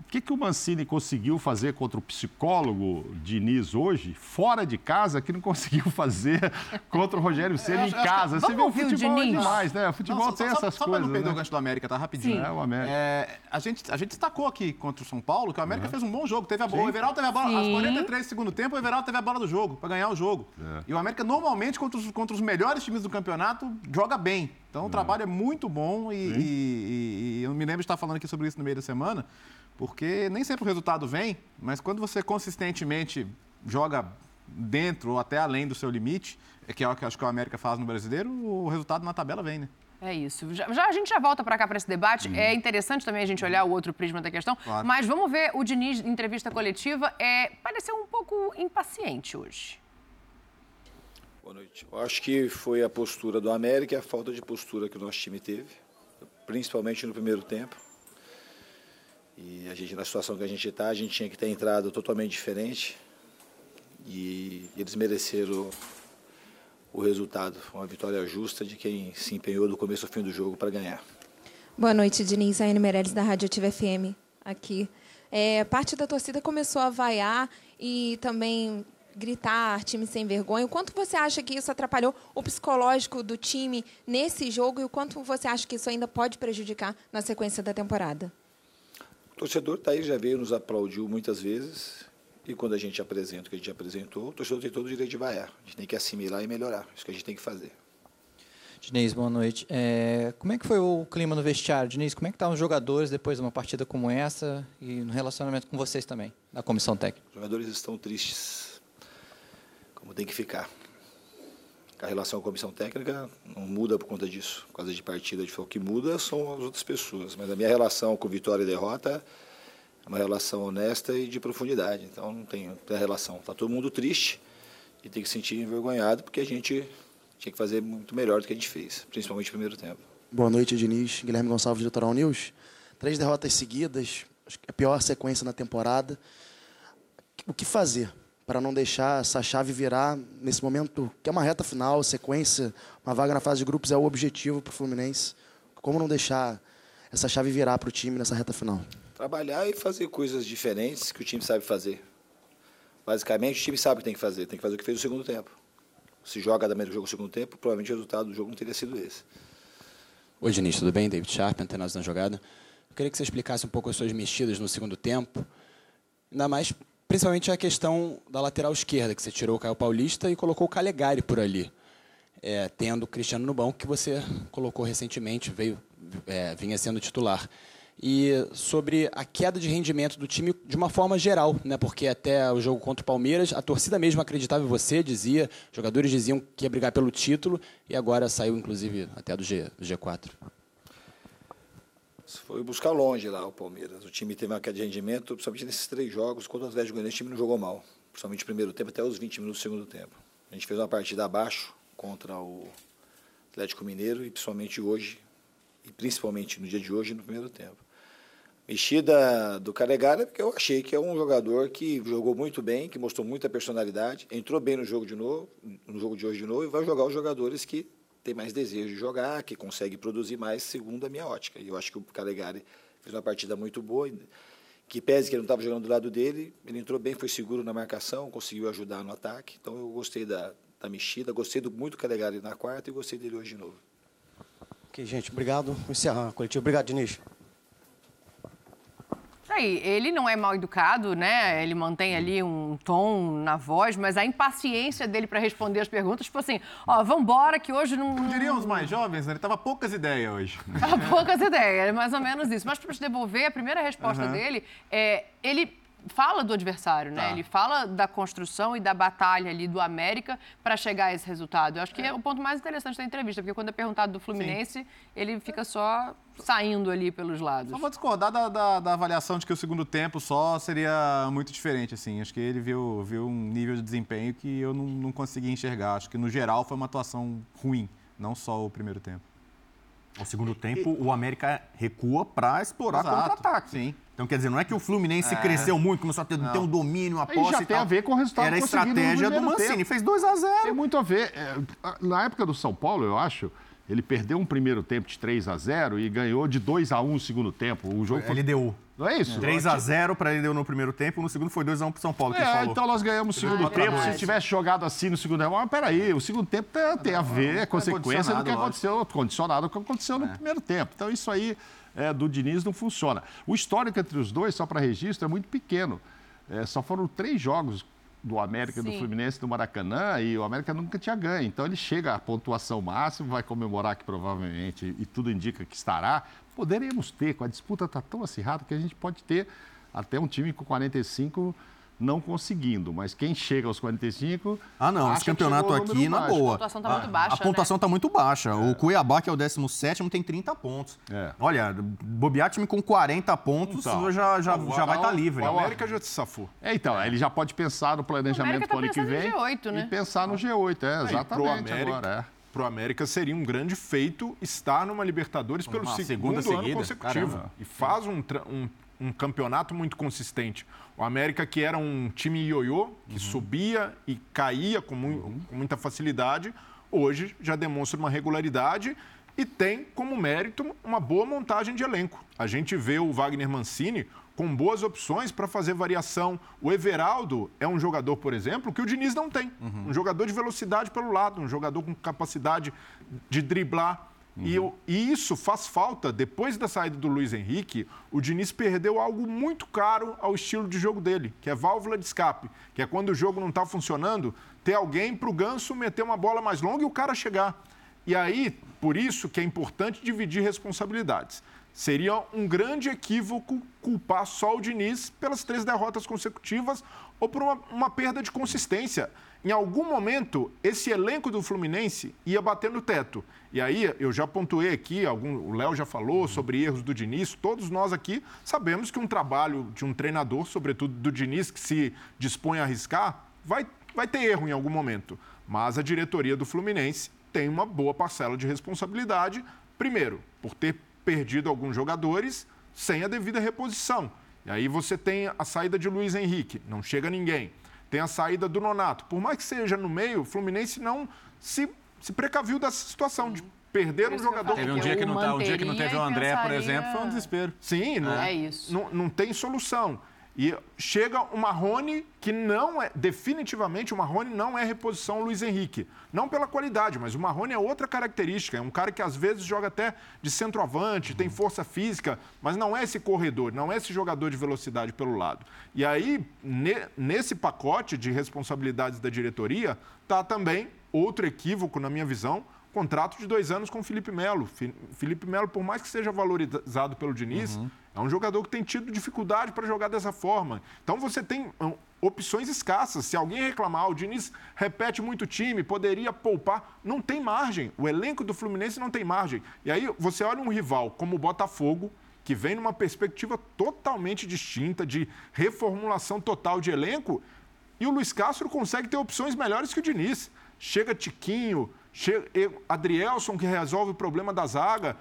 que, que o Mancini conseguiu fazer contra o psicólogo Diniz hoje, fora de casa, que não conseguiu fazer contra o Rogério Ceni em casa? Você Vamos vê o ouvir o futebol é demais, né? O futebol Não, só- tem só- essas só coisas. pra não perder né? o gancho do América, tá? Rapidinho. Sim. É, o América. É, a, gente, a gente destacou aqui contra o São Paulo que o América fez um bom jogo. Teve a bola. Sim. O Everaldo teve a bola. Aos Sim. 43 do segundo tempo, o Everaldo teve a bola do jogo, para ganhar o jogo. É. E o América, normalmente, contra os, contra os melhores times do campeonato, joga bem. Então o trabalho é muito bom e, e- e- e eu me lembro de estar falando aqui sobre isso no meio da semana, porque nem sempre o resultado vem, mas quando você consistentemente joga dentro ou até além do seu limite, é que é o que eu acho que o América faz no brasileiro, o resultado na tabela vem, né? É isso. Já, já- a gente já volta para cá para esse debate. É interessante também a gente olhar o outro prisma da questão. Claro. Mas vamos ver o Diniz em entrevista coletiva. É, pareceu um pouco impaciente hoje. Boa noite. Eu acho que foi a postura do América e a falta de postura que o nosso time teve, principalmente no primeiro tempo. E a gente, na situação que a gente está, a gente tinha que ter entrado totalmente diferente. E eles mereceram o resultado. Uma vitória justa de quem se empenhou do começo ao fim do jogo para ganhar. Boa noite, Diniz. Aine Meirelles, da Rádio Ativa FM, aqui. É, parte da torcida começou a vaiar e também gritar, time sem vergonha. O quanto você acha que isso atrapalhou o psicológico do time nesse jogo e o quanto você acha que isso ainda pode prejudicar na sequência da temporada? O torcedor tá aí, já veio, nos aplaudiu muitas vezes. E quando a gente apresenta o que a gente apresentou, o torcedor tem todo o direito de vaiar. A gente tem que assimilar e melhorar. Isso que a gente tem que fazer. Diniz, boa noite. É, como é que foi o clima no vestiário, Diniz? Como é que estavam os jogadores depois de uma partida como essa e no relacionamento com vocês também, da comissão técnica? Os jogadores estão tristes, como tem que ficar. A relação com a comissão técnica não muda por conta disso, por causa de partida. De o que muda são as outras pessoas. Mas a minha relação com vitória e derrota é uma relação honesta e de profundidade. Então não tem, não tem relação. Está todo mundo triste e tem que se sentir envergonhado porque a gente tinha que fazer muito melhor do que a gente fez, principalmente no primeiro tempo. Boa noite, Diniz. Guilherme Gonçalves, do Litoral News. Três derrotas seguidas, a pior sequência na temporada. O que fazer para não deixar essa chave virar nesse momento, que é uma reta final, sequência, uma vaga na fase de grupos é o objetivo para o Fluminense? Como não deixar essa chave virar para o time nessa reta final? Trabalhar e fazer coisas diferentes que o time sabe fazer. Basicamente, o time sabe o que tem que fazer, tem que fazer o que fez no segundo tempo se joga da maneira que jogou o segundo tempo, provavelmente o resultado do jogo não teria sido esse. Oi, Diniz, tudo bem? David Sharp, antenados na jogada. Eu queria que você explicasse um pouco as suas mexidas no segundo tempo, ainda mais, principalmente a questão da lateral esquerda, que você tirou o Caio Paulista e colocou o Calegari por ali, é, tendo o Cristiano no banco, que você colocou recentemente, veio, é, vinha sendo titular e sobre a queda de rendimento do time de uma forma geral, né? Porque até o jogo contra o Palmeiras, a torcida mesmo acreditava em você, dizia, jogadores diziam que ia brigar pelo título e agora saiu inclusive até do, G, do G4. Foi buscar longe lá o Palmeiras. O time teve uma queda de rendimento, principalmente nesses três jogos contra o Atlético Goianiense, o time não jogou mal, principalmente no primeiro tempo até os 20 minutos do segundo tempo. A gente fez uma partida abaixo contra o Atlético Mineiro e principalmente hoje, e principalmente no dia de hoje no primeiro tempo mexida do Calegari, porque eu achei que é um jogador que jogou muito bem, que mostrou muita personalidade, entrou bem no jogo de novo, no jogo de hoje de novo, e vai jogar os jogadores que têm mais desejo de jogar, que conseguem produzir mais, segundo a minha ótica. E eu acho que o Calegari fez uma partida muito boa, que pese que ele não estava jogando do lado dele, ele entrou bem, foi seguro na marcação, conseguiu ajudar no ataque. Então eu gostei da, da mexida, gostei do, muito do Calegari na quarta e gostei dele hoje de novo. Ok, gente, obrigado. Encerrar a coletiva. Obrigado, Diniz aí, ele não é mal educado, né? Ele mantém ali um tom na voz, mas a impaciência dele para responder as perguntas, tipo assim, ó, vambora que hoje não... Diriam os mais jovens, né? Ele tava poucas ideias hoje. Tava poucas ideias, mais ou menos isso. Mas para te devolver, a primeira resposta uhum. dele é, ele fala do adversário, né? Tá. Ele fala da construção e da batalha ali do América para chegar a esse resultado. Eu acho que é. é o ponto mais interessante da entrevista, porque quando é perguntado do Fluminense, Sim. ele fica só saindo ali pelos lados. Só vou discordar da, da, da, avaliação de que o segundo tempo só seria muito diferente, assim. Acho que ele viu, viu um nível de desempenho que eu não, não consegui enxergar. Acho que, no geral, foi uma atuação ruim, não só o primeiro tempo. No segundo tempo, e... o América recua para explorar contra-ataque. Sim. Então, quer dizer, não é que o Fluminense é. cresceu muito, começou a ter, ter um domínio, a posse já tem a ver com o resultado Era a estratégia do Mancini, tempo. fez 2 a 0 Tem muito a ver. É, na época do São Paulo, eu acho, ele perdeu um primeiro tempo de 3 a 0 e ganhou de 2 a 1 no segundo tempo. O jogo foi... LDU. Não é isso? 3 a 0 para LDU no primeiro tempo, no segundo foi 2 a 1 para São Paulo, que é, então nós ganhamos o segundo tempo. Se tivesse jogado assim no segundo tempo, mas peraí, o segundo tempo tem, tem a ver, é consequência do que aconteceu, condicionado ao que aconteceu no é. primeiro tempo. Então isso aí é, do Diniz não funciona. O histórico entre os dois, só para registro, é muito pequeno. É, só foram três jogos do América, Sim. do Fluminense, do Maracanã, e o América nunca tinha ganho. Então ele chega à pontuação máxima, vai comemorar que provavelmente, e tudo indica que estará. Poderemos ter, com a disputa está tão acirrada que a gente pode ter até um time com 45 não conseguindo, mas quem chega aos 45. Ah, não, esse campeonato aqui na boa. A pontuação está muito baixa. A pontuação está né? muito baixa. É. O Cuiabá, que é o 17, tem 30 pontos. É. Olha, bobear time com 40 pontos então, já, já, já vai estar tá livre. O América já se safou. É, então, ele já pode pensar no planejamento para o ano que vem. G8, né? E pensar no G8, é, exatamente. É, agora, é para o América seria um grande feito estar numa Libertadores pelo segundo ano seguida. consecutivo. Caramba. E faz um, um, um campeonato muito consistente. O América, que era um time ioiô, que uhum. subia e caía com, mu uhum. com, muita facilidade, hoje já demonstra uma regularidade e tem como mérito uma boa montagem de elenco. A gente vê o Wagner Mancini com boas opções para fazer variação. O Everaldo é um jogador, por exemplo, que o Diniz não tem. Uhum. Um jogador de velocidade pelo lado, um jogador com capacidade de driblar. Uhum. E, e, isso faz falta. Depois da saída do Luiz Henrique, o Diniz perdeu algo muito caro ao estilo de jogo dele, que é válvula de escape. Que é quando o jogo não está funcionando, ter alguém para o ganso meter uma bola mais longa e o cara chegar. E aí, por isso que é importante dividir responsabilidades. Seria um grande equívoco culpar só o Diniz pelas três derrotas consecutivas ou por uma, uma perda de consistência. Em algum momento, esse elenco do Fluminense ia bater no teto. E aí, eu já pontuei aqui, algum, o Léo já falou sobre erros do Diniz. Todos nós aqui sabemos que um trabalho de um treinador, sobretudo do Diniz, que se dispõe a arriscar, vai, vai ter erro em algum momento. Mas a diretoria do Fluminense tem uma boa parcela de responsabilidade, primeiro, por ter perdido alguns jogadores sem a devida reposição. E aí você tem a saída de Luiz Henrique, não chega ninguém. Tem a saída do Nonato. Por mais que seja no meio, o Fluminense não se, se precaviu dessa situação de perder um jogador. Teve um dia, que não, tá, um dia que não teve o André, por exemplo, foi um desespero. Sim, não, É isso. não, não tem solução. E chega o Marrone, que não é, definitivamente, o Marrone não é reposição Luiz Henrique. Não pela qualidade, mas o Marrone é outra característica. É um cara que às vezes joga até de centroavante, tem força física, mas não é esse corredor, não é esse jogador de velocidade pelo lado. E aí, ne- nesse pacote de responsabilidades da diretoria, está também outro equívoco, na minha visão, contrato de dois anos com o Felipe Melo. Felipe Melo, por mais que seja valorizado pelo Diniz, é um jogador que tem tido dificuldade para jogar dessa forma. Então você tem opções escassas. Se alguém reclamar, "Ah, o Diniz repete muito time, poderia poupar. Não tem margem. O elenco do Fluminense não tem margem. E aí você olha um rival como o Botafogo, que vem numa perspectiva totalmente distinta de reformulação total de elenco, e o Luiz Castro consegue ter opções melhores que o Diniz. Chega Tiquinho, chega Adrielson, que resolve o problema da zaga.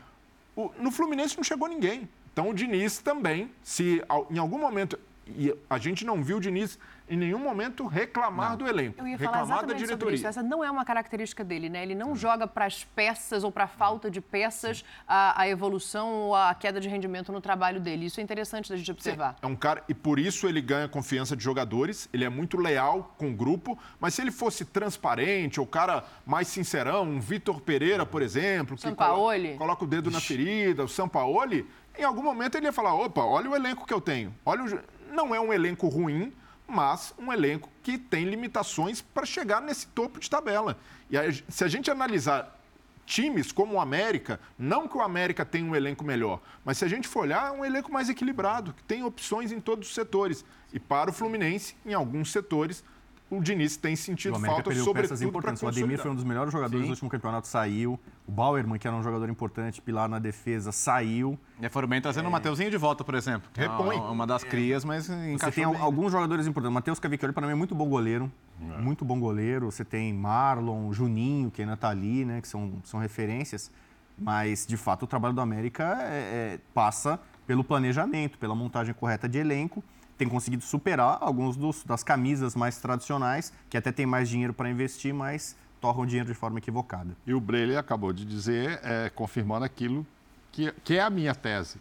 O- no Fluminense não chegou ninguém. Então o Diniz também, se em algum momento. E a gente não viu o Diniz em nenhum momento reclamar do elenco, Eu ia falar reclamar da exatamente sobre diretoria. isso. Essa não é uma característica dele, né? Ele não joga para as peças ou para a falta de peças a, a evolução ou a queda de rendimento no trabalho dele. Isso é interessante da gente observar. É um cara, e por isso ele ganha confiança de jogadores, ele é muito leal com o grupo, mas se ele fosse transparente, ou cara mais sincerão, um Vitor Pereira, por exemplo, que Sampaoli. coloca, coloca o dedo na ferida, o Sampaoli, em algum momento ele ia falar: opa, olha o elenco que eu tenho. Olha o... jo-" Não é um elenco ruim, mas um elenco que tem limitações para chegar nesse topo de tabela. E aí, se a gente analisar times como o América, não que o América tenha um elenco melhor, mas se a gente for olhar, é um elenco mais equilibrado, que tem opções em todos os setores. E para o Fluminense, em alguns setores, o Diniz tem O sentido América falta, perdeu peças sobretudo para importantes. O Ademir foi um dos melhores jogadores Sim. do último campeonato, saiu. O Bauerman, que era um jogador importante, pilar na defesa, saiu. E foram bem trazendo o Mateuzinho de volta, por exemplo. que é Repõe. uma- das crias, mas Você tem bem. alguns jogadores importantes. O Matheus Cavicchioli, para mim, é muito bom goleiro. Muito bom goleiro. Você tem Marlon, Juninho, que ainda está ali, né? Que são, são referências. Mas, de fato, o trabalho do América é- é- passa pelo planejamento, pela montagem correta de elenco. Tem conseguido superar alguns dos- das camisas mais tradicionais, que até tem mais dinheiro para investir, mas torram dinheiro de forma equivocada. E o Breyle acabou de dizer, é, confirmando aquilo que, que é a minha tese.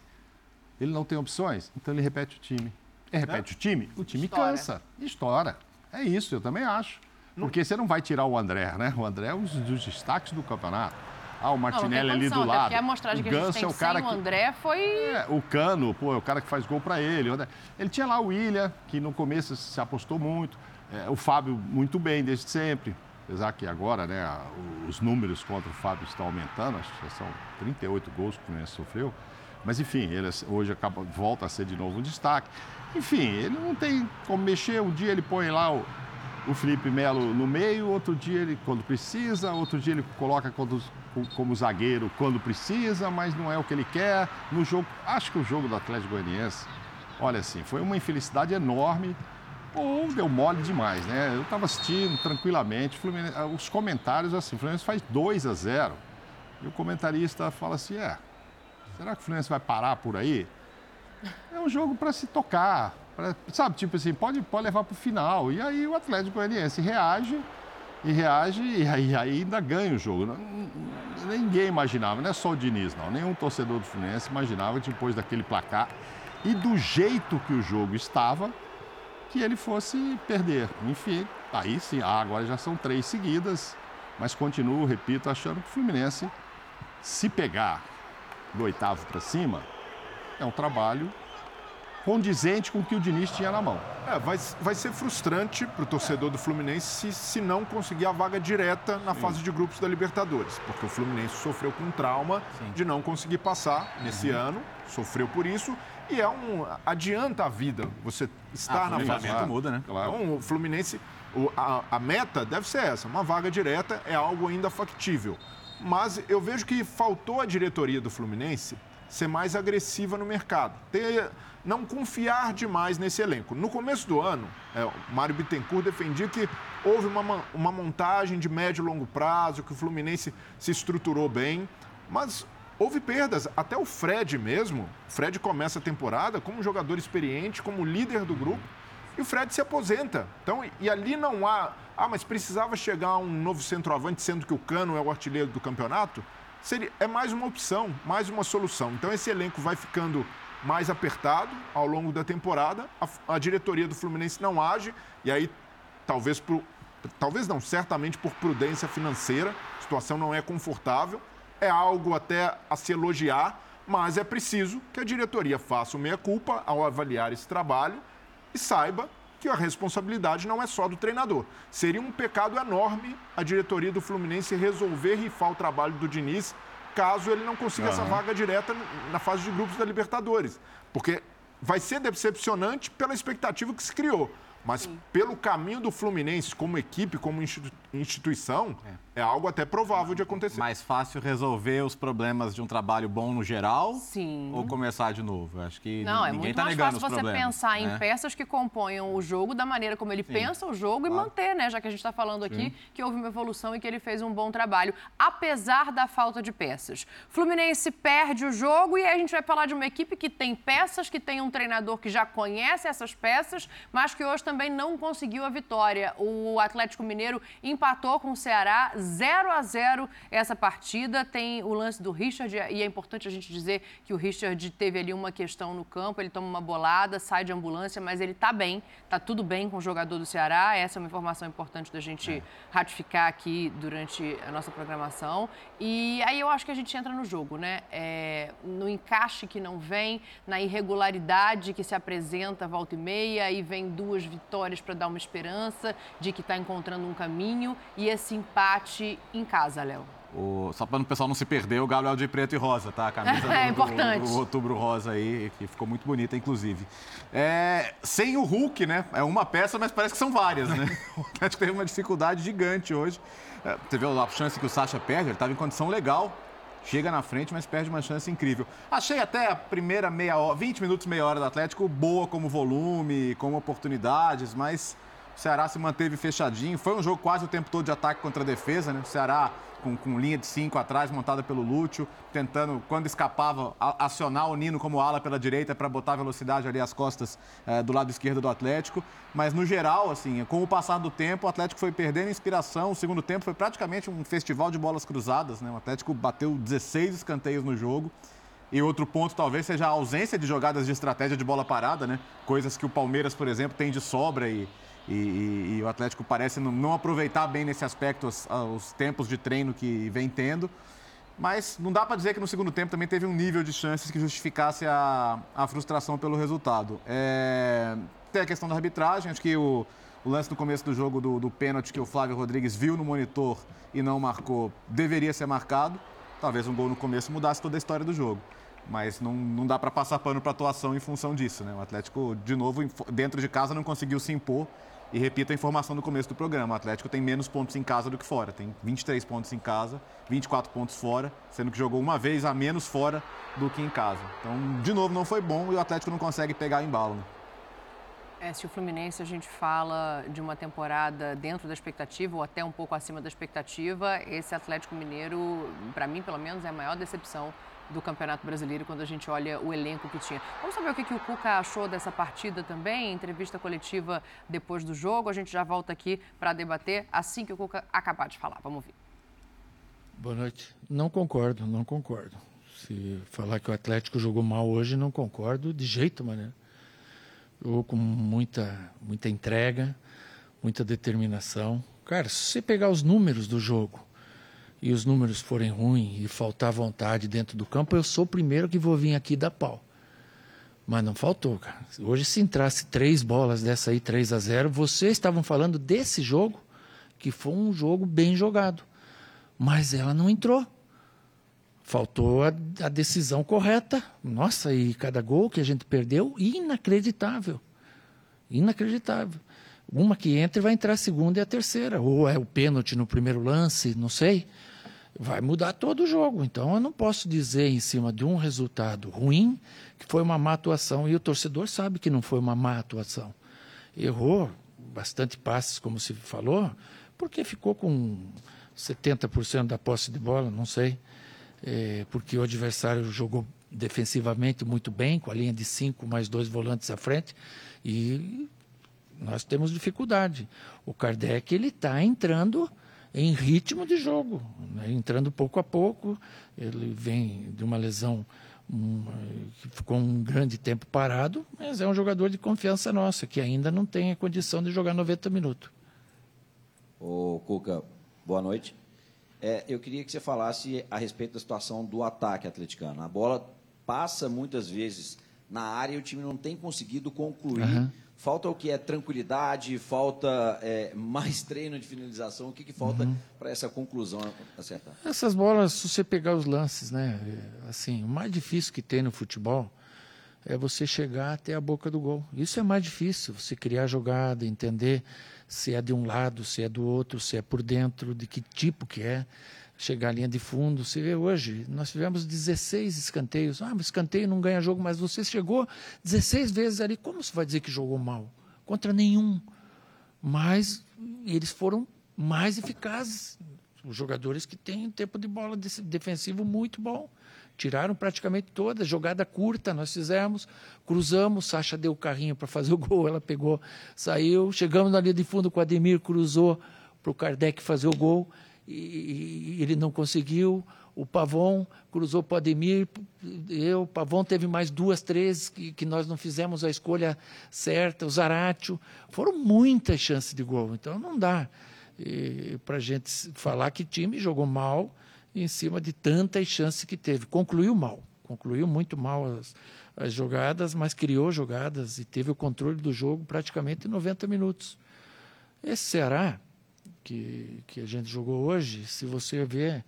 Ele não tem opções, então ele repete o time. Ele repete o time, o time Estoura. cansa, estoura. É isso, eu também acho. Porque você não vai tirar o André, né? O André é um dos destaques do campeonato. Ah, o Não, não tem Martinelli ali condição, do lado. porque a amostragem o que a gente tem é o cara sem o que... André foi... É, o Cano, pô, é o cara que faz gol pra ele. Ele tinha lá o William, que no começo se apostou muito. É, o Fábio, muito bem desde sempre. Apesar que agora, né, os números contra o Fábio estão aumentando. Acho que já são 38 gols que o Fluminense sofreu. Mas, enfim, ele hoje acaba, volta a ser de novo um destaque. Enfim, ele não tem como mexer. Um dia ele põe lá o, o Felipe Melo no meio, outro dia ele quando precisa, outro dia ele coloca quando- como zagueiro quando precisa, mas não é o que ele quer. No jogo, acho que o jogo do Atlético Goianiense, olha assim, foi uma infelicidade enorme ou deu mole demais, né? Eu estava assistindo tranquilamente, ah, os comentários assim, o Fluminense faz 2 a 0 e o comentarista fala assim, é, será que o Fluminense vai parar por aí? É um jogo para se tocar, sabe? Tipo assim, pode, pode levar para o final. E aí o Atlético Goianiense reage, e reage, e aí, ainda ganha o jogo. Ninguém imaginava, não é só o Diniz, não. Nenhum torcedor do Fluminense imaginava, depois daquele placar e do jeito que o jogo estava, que ele fosse perder. Enfim, aí sim, ah, agora já são três seguidas, mas continuo, repito, achando que o Fluminense, se pegar do oitavo para cima, é um trabalho condizente com o que o Diniz tinha na mão. É, vai, vai ser frustrante para o torcedor do Fluminense se, se não conseguir a vaga direta na Sim. fase de grupos da Libertadores, porque o Fluminense sofreu com um trauma Sim. de não conseguir passar nesse uhum. ano, sofreu por isso, e é um. adianta a vida você estar ah, na fase. O muda, né? Claro. Então, o Fluminense, o, a, a meta deve ser essa, uma vaga direta é algo ainda factível. Mas eu vejo que faltou a diretoria do Fluminense ser mais agressiva no mercado. Ter, não confiar demais nesse elenco. No começo do ano, é, o Mário Bittencourt defendia que houve uma, uma montagem de médio e longo prazo, que o Fluminense se estruturou bem, mas houve perdas. Até o Fred mesmo, Fred começa a temporada como jogador experiente, como líder do grupo, e o Fred se aposenta. Então, e ali não há. Ah, mas precisava chegar um novo centroavante, sendo que o Cano é o artilheiro do campeonato? Seria, é mais uma opção, mais uma solução. Então, esse elenco vai ficando mais apertado ao longo da temporada. A, a diretoria do Fluminense não age, e aí, talvez, por, talvez não, certamente por prudência financeira, a situação não é confortável. É algo até a se elogiar, mas é preciso que a diretoria faça meia-culpa ao avaliar esse trabalho e saiba que a responsabilidade não é só do treinador. Seria um pecado enorme a diretoria do Fluminense resolver rifar o trabalho do Diniz caso ele não consiga uhum. essa vaga direta na fase de grupos da Libertadores. Porque vai ser decepcionante pela expectativa que se criou. Mas Sim. pelo caminho do Fluminense como equipe, como instituição, é. é. algo até provável de acontecer. Mais fácil resolver os problemas de um trabalho bom no geral Sim. ou começar de novo? Acho que Não, é ninguém está negando os problemas. Não, é muito mais fácil você pensar né? em peças que componham o jogo da maneira como ele Sim. pensa o jogo claro. e manter, né? Já que a gente está falando aqui que houve uma evolução e que ele fez um bom trabalho, apesar da falta de peças. Fluminense perde o jogo e aí a gente vai falar de uma equipe que tem peças, que tem um treinador que já conhece essas peças, mas que hoje também também não conseguiu a vitória. O Atlético Mineiro empatou com o Ceará 0 a 0 essa partida. Tem o lance do Richard e é importante a gente dizer que o Richard teve ali uma questão no campo, ele toma uma bolada, sai de ambulância, mas ele está bem, está tudo bem com o jogador do Ceará. Essa é uma informação importante da gente é. ratificar aqui durante a nossa programação. E aí eu acho que a gente entra no jogo, né? É, no encaixe que não vem, na irregularidade que se apresenta volta e meia, e vem duas vitórias vitórias para dar uma esperança de que está encontrando um caminho e esse empate em casa, Léo. O, só para o pessoal não se perder, o Galo é o de preto e rosa, tá? A camisa é, do, importante. Do, do, outubro rosa aí, que ficou muito bonita, inclusive. É, sem o Hulk, né? É uma peça, mas parece que são várias, né? o Atlético teve uma dificuldade gigante hoje. É, você viu a chance que o Sacha perde? Ele estava em condição legal. Chega na frente, mas perde uma chance incrível. Achei até a primeira meia hora, 20 minutos, meia hora do Atlético boa como volume, como oportunidades, mas o Ceará se manteve fechadinho. Foi um jogo quase o tempo todo de ataque contra a defesa, né? O Ceará com, com linha de cinco atrás, montada pelo Lúcio, tentando, quando escapava, acionar o Nino como ala pela direita para botar velocidade ali às costas é, do lado esquerdo do Atlético. Mas, no geral, assim, com o passar do tempo, o Atlético foi perdendo inspiração. O segundo tempo foi praticamente um festival de bolas cruzadas, né? O Atlético bateu 16 escanteios no jogo. E outro ponto talvez seja a ausência de jogadas de estratégia de bola parada, né? Coisas que o Palmeiras, por exemplo, tem de sobra e, e, e, e, o Atlético parece não, não, aproveitar bem nesse aspecto os, os, tempos de treino que vem tendo. Mas não dá para dizer que no segundo tempo também teve um nível de chances que justificasse a, a frustração pelo resultado. É, tem a questão da arbitragem, acho que o, o lance no começo do jogo do, do pênalti que o Flávio Rodrigues viu no monitor e não marcou deveria ser marcado. Talvez um gol no começo mudasse toda a história do jogo mas não, não dá para passar pano para atuação em função disso. Né? O Atlético, de novo, dentro de casa não conseguiu se impor e repito a informação do começo do programa: o Atlético tem menos pontos em casa do que fora. Tem 23 pontos em casa, 24 pontos fora, sendo que jogou uma vez a menos fora do que em casa. Então, de novo, não foi bom e o Atlético não consegue pegar embalo. Né? É, se o Fluminense a gente fala de uma temporada dentro da expectativa ou até um pouco acima da expectativa, esse Atlético Mineiro, para mim pelo menos, é a maior decepção do Campeonato Brasileiro quando a gente olha o elenco que tinha. Vamos saber o que, que o Cuca achou dessa partida também, entrevista coletiva depois do jogo. A gente já volta aqui para debater assim que o Cuca acabar de falar. Vamos ouvir. Boa noite. Não concordo, não concordo. Se falar que o Atlético jogou mal hoje, não concordo de jeito maneiro. Jogou com muita, muita entrega, muita determinação. Cara, se você pegar os números do jogo, e os números forem ruins e faltar vontade dentro do campo, eu sou o primeiro que vou vir aqui dar pau. Mas não faltou, cara. Hoje, se entrasse três bolas dessa aí, 3 a 0 vocês estavam falando desse jogo, que foi um jogo bem jogado. Mas ela não entrou. Faltou a, a decisão correta. Nossa, e cada gol que a gente perdeu, inacreditável. Inacreditável. Uma que entra vai entrar a segunda e a terceira. Ou é o pênalti no primeiro lance, não sei. Vai mudar todo o jogo. Então eu não posso dizer em cima de um resultado ruim que foi uma má atuação. E o torcedor sabe que não foi uma má atuação. Errou bastante passes, como se falou, porque ficou com 70% da posse de bola, não sei. É, porque o adversário jogou defensivamente muito bem, com a linha de cinco mais dois volantes à frente. E nós temos dificuldade. O Kardec ele está entrando em ritmo de jogo, né? entrando pouco a pouco. Ele vem de uma lesão um, que ficou um grande tempo parado, mas é um jogador de confiança nossa, que ainda não tem a condição de jogar 90 minutos. Ô, Cuca, boa noite. É, eu queria que você falasse a respeito da situação do ataque atleticano. A bola passa muitas vezes na área e o time não tem conseguido concluir. Uhum. Falta o que é tranquilidade, falta é, mais treino de finalização. O que, que falta uhum. para essa conclusão acertar? Essas bolas, se você pegar os lances, né? Assim, o mais difícil que tem no futebol é você chegar até a boca do gol. Isso é mais difícil, você criar jogada, entender se é de um lado, se é do outro, se é por dentro, de que tipo que é chegar à linha de fundo. Você vê hoje, nós tivemos 16 escanteios. Ah, mas escanteio não ganha jogo, mas você chegou 16 vezes ali. Como você vai dizer que jogou mal? Contra nenhum. Mas eles foram mais eficazes. Os jogadores que têm um tempo de bola defensivo muito bom. Tiraram praticamente toda, jogada curta nós fizemos, cruzamos, Sacha deu o carrinho para fazer o gol, ela pegou, saiu, chegamos na linha de fundo com o Ademir, cruzou para o Kardec fazer o gol e, ele não conseguiu. O Pavon cruzou para o Ademir, eu, o Pavon teve mais duas, três que, que nós não fizemos a escolha certa, o Zaratio. Foram muitas chances de gol, então não dá para a gente falar que time jogou mal em cima de tantas chances que teve. Concluiu mal, concluiu muito mal as, as jogadas, mas criou jogadas e teve o controle do jogo praticamente 90 minutos. Esse Ceará que, que a gente jogou hoje, se você ver,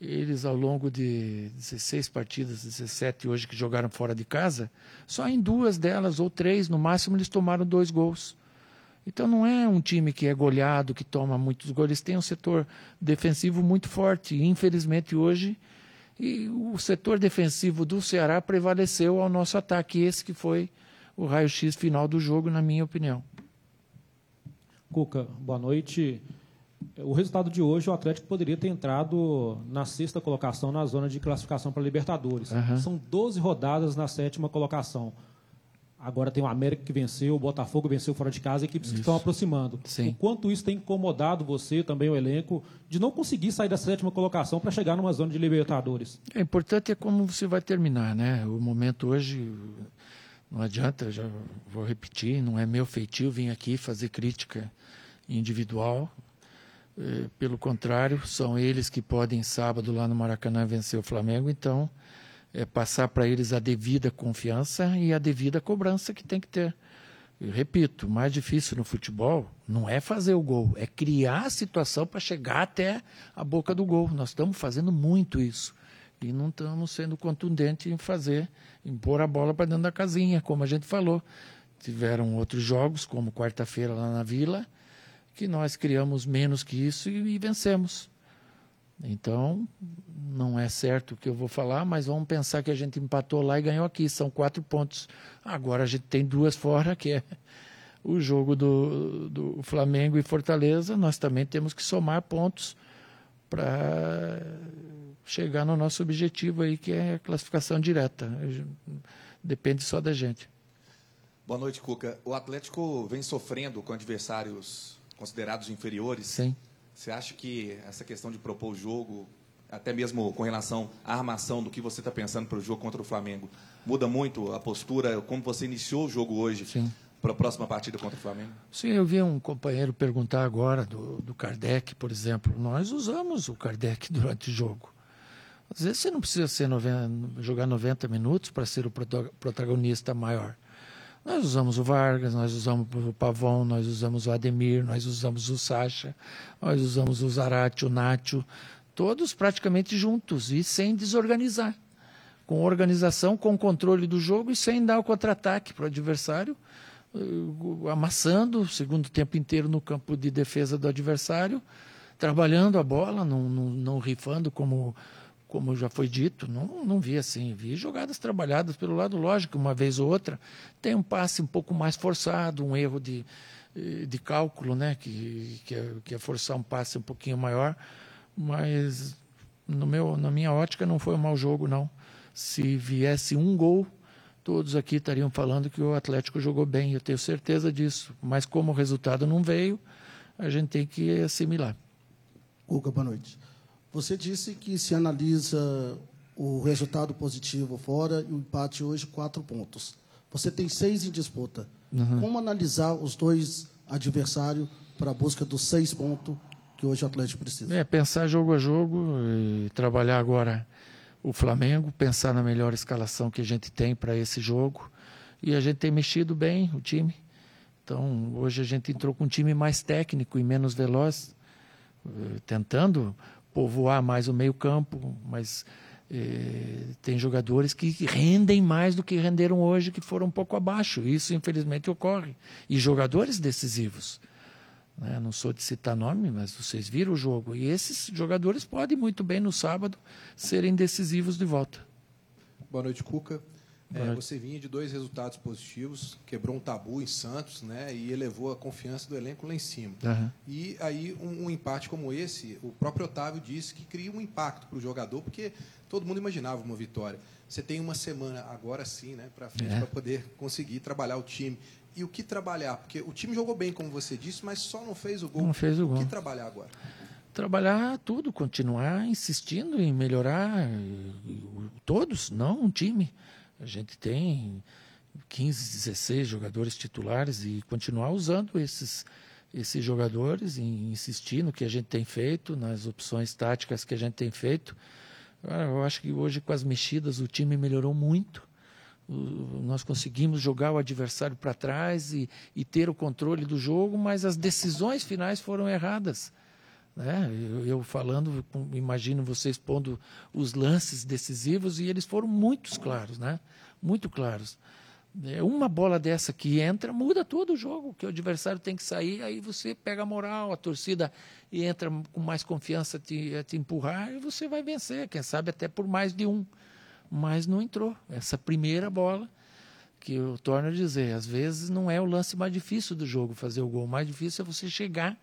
eles ao longo de 16 partidas, 17 hoje que jogaram fora de casa, só em duas delas ou três, no máximo, eles tomaram dois gols. Então não é um time que é goleado, que toma muitos gols, eles têm um setor defensivo muito forte. Infelizmente hoje e o setor defensivo do Ceará prevaleceu ao nosso ataque, esse que foi o raio-x final do jogo, na minha opinião. Cuca, boa noite. O resultado de hoje, o Atlético poderia ter entrado na sexta colocação na zona de classificação para a Libertadores. Uhum. São 12 rodadas na sétima colocação. Agora tem o América que venceu, o Botafogo venceu fora de casa, equipes isso. que estão aproximando. Sim. O quanto isso tem incomodado você, também o elenco, de não conseguir sair da sétima colocação para chegar numa zona de Libertadores? É importante é como você vai terminar, né? O momento hoje não adianta, já vou repetir, não é meu feitio vir aqui fazer crítica individual. Eh, pelo contrário, são eles que podem, sábado, lá no Maracanã, vencer o Flamengo. Então, é passar para eles a devida confiança e a devida cobrança que tem que ter. Eu repito, o mais difícil no futebol não é fazer o gol, é criar a situação para chegar até a boca do gol. Nós estamos fazendo muito isso. E não estamos sendo contundentes em fazer, em pôr a bola para dentro da casinha, como a gente falou. Tiveram outros jogos, como quarta-feira lá na Vila, que nós criamos menos que isso e, e vencemos. Então, não é certo o que eu vou falar, mas vamos pensar que a gente empatou lá e ganhou aqui. São quatro pontos. Agora a gente tem duas fora, que é o jogo do, do Flamengo e Fortaleza. Nós também temos que somar pontos para chegar no nosso objetivo aí, que é a classificação direta. Depende só da gente. Boa noite, Cuca. O Atlético vem sofrendo com adversários considerados inferiores. Sim. Você acha que essa questão de propor o jogo, até mesmo com relação à armação do que você está pensando para o jogo contra o Flamengo, muda muito a postura, como você iniciou o jogo hoje para a próxima partida contra o Flamengo? Sim, eu vi um companheiro perguntar agora do, do Kardec, por exemplo. Nós usamos o Kardec durante o jogo. Às vezes você não precisa ser 90, jogar 90 minutos para ser o protagonista maior. Nós usamos o Vargas, nós usamos o Pavon, nós usamos o Ademir, nós usamos o Sacha, nós usamos o Zarate, o Nacho, todos praticamente juntos e sem desorganizar. Com organização, com controle do jogo e sem dar o contra-ataque para o adversário, eh, amassando o segundo tempo inteiro no campo de defesa do adversário, trabalhando a bola, não, não, não rifando como como já foi dito, não, não vi assim. Vi jogadas trabalhadas pelo lado lógico, uma vez ou outra. Tem um passe um pouco mais forçado, um erro de, eh, de cálculo, né? que, que, é, que é forçar um passe um pouquinho maior. Mas no meu, na minha ótica não foi um mau jogo, não. Se viesse um gol, todos aqui estariam falando que o Atlético jogou bem, eu tenho certeza disso. Mas como o resultado não veio, a gente tem que assimilar. Cuca, boa noite. Você disse que se analisa o resultado positivo fora e o empate hoje, quatro pontos. Você tem seis em disputa. Uhum. Como analisar os dois adversários para a busca dos seis pontos que hoje o Atlético precisa? É, pensar jogo a jogo e trabalhar agora o Flamengo, pensar na melhor escalação que a gente tem para esse jogo. E a gente tem mexido bem o time. Então, hoje a gente entrou com um time mais técnico e menos veloz, eh, tentando povoar mais o meio-campo, mas eh, tem jogadores que rendem mais do que renderam hoje, que foram um pouco abaixo. Isso, infelizmente, ocorre. E jogadores decisivos. Né? Não sou de citar nome, mas vocês viram o jogo. E esses jogadores podem muito bem no sábado serem decisivos de volta. Boa noite, Cuca. É, você vinha de dois resultados positivos, quebrou um tabu em Santos, né, e elevou a confiança do elenco lá em cima. Uhum. E aí um, um, empate como esse, o próprio Otávio disse que cria um impacto para o jogador, porque todo mundo imaginava uma vitória. Você tem uma semana agora sim, né, para frente é. para poder conseguir trabalhar o time. E o que trabalhar? Porque o time jogou bem, como você disse, mas só não fez o gol. Não fez o gol. O que trabalhar agora? Trabalhar tudo, continuar insistindo em melhorar todos, não um time. A gente tem 15, 16 jogadores titulares e continuar usando esses, esses jogadores e insistir no que a gente tem feito, nas opções táticas que a gente tem feito. Eu acho que hoje, com as mexidas, o time melhorou muito. nós conseguimos jogar o adversário para trás e, e, ter o controle do jogo, mas as decisões finais foram erradas. Né? Eu, eu, falando, imagino vocês pondo os lances decisivos e eles foram muito claros, né? Muito claros. É, uma bola dessa que entra muda todo o jogo, que o adversário tem que sair, aí você pega a moral, a torcida entra com mais confiança te, te empurrar e você vai vencer, quem sabe até por mais de um. Mas não entrou. Essa primeira bola, que eu torno a dizer, às vezes não é o lance mais difícil do jogo fazer o gol, o mais difícil é você chegar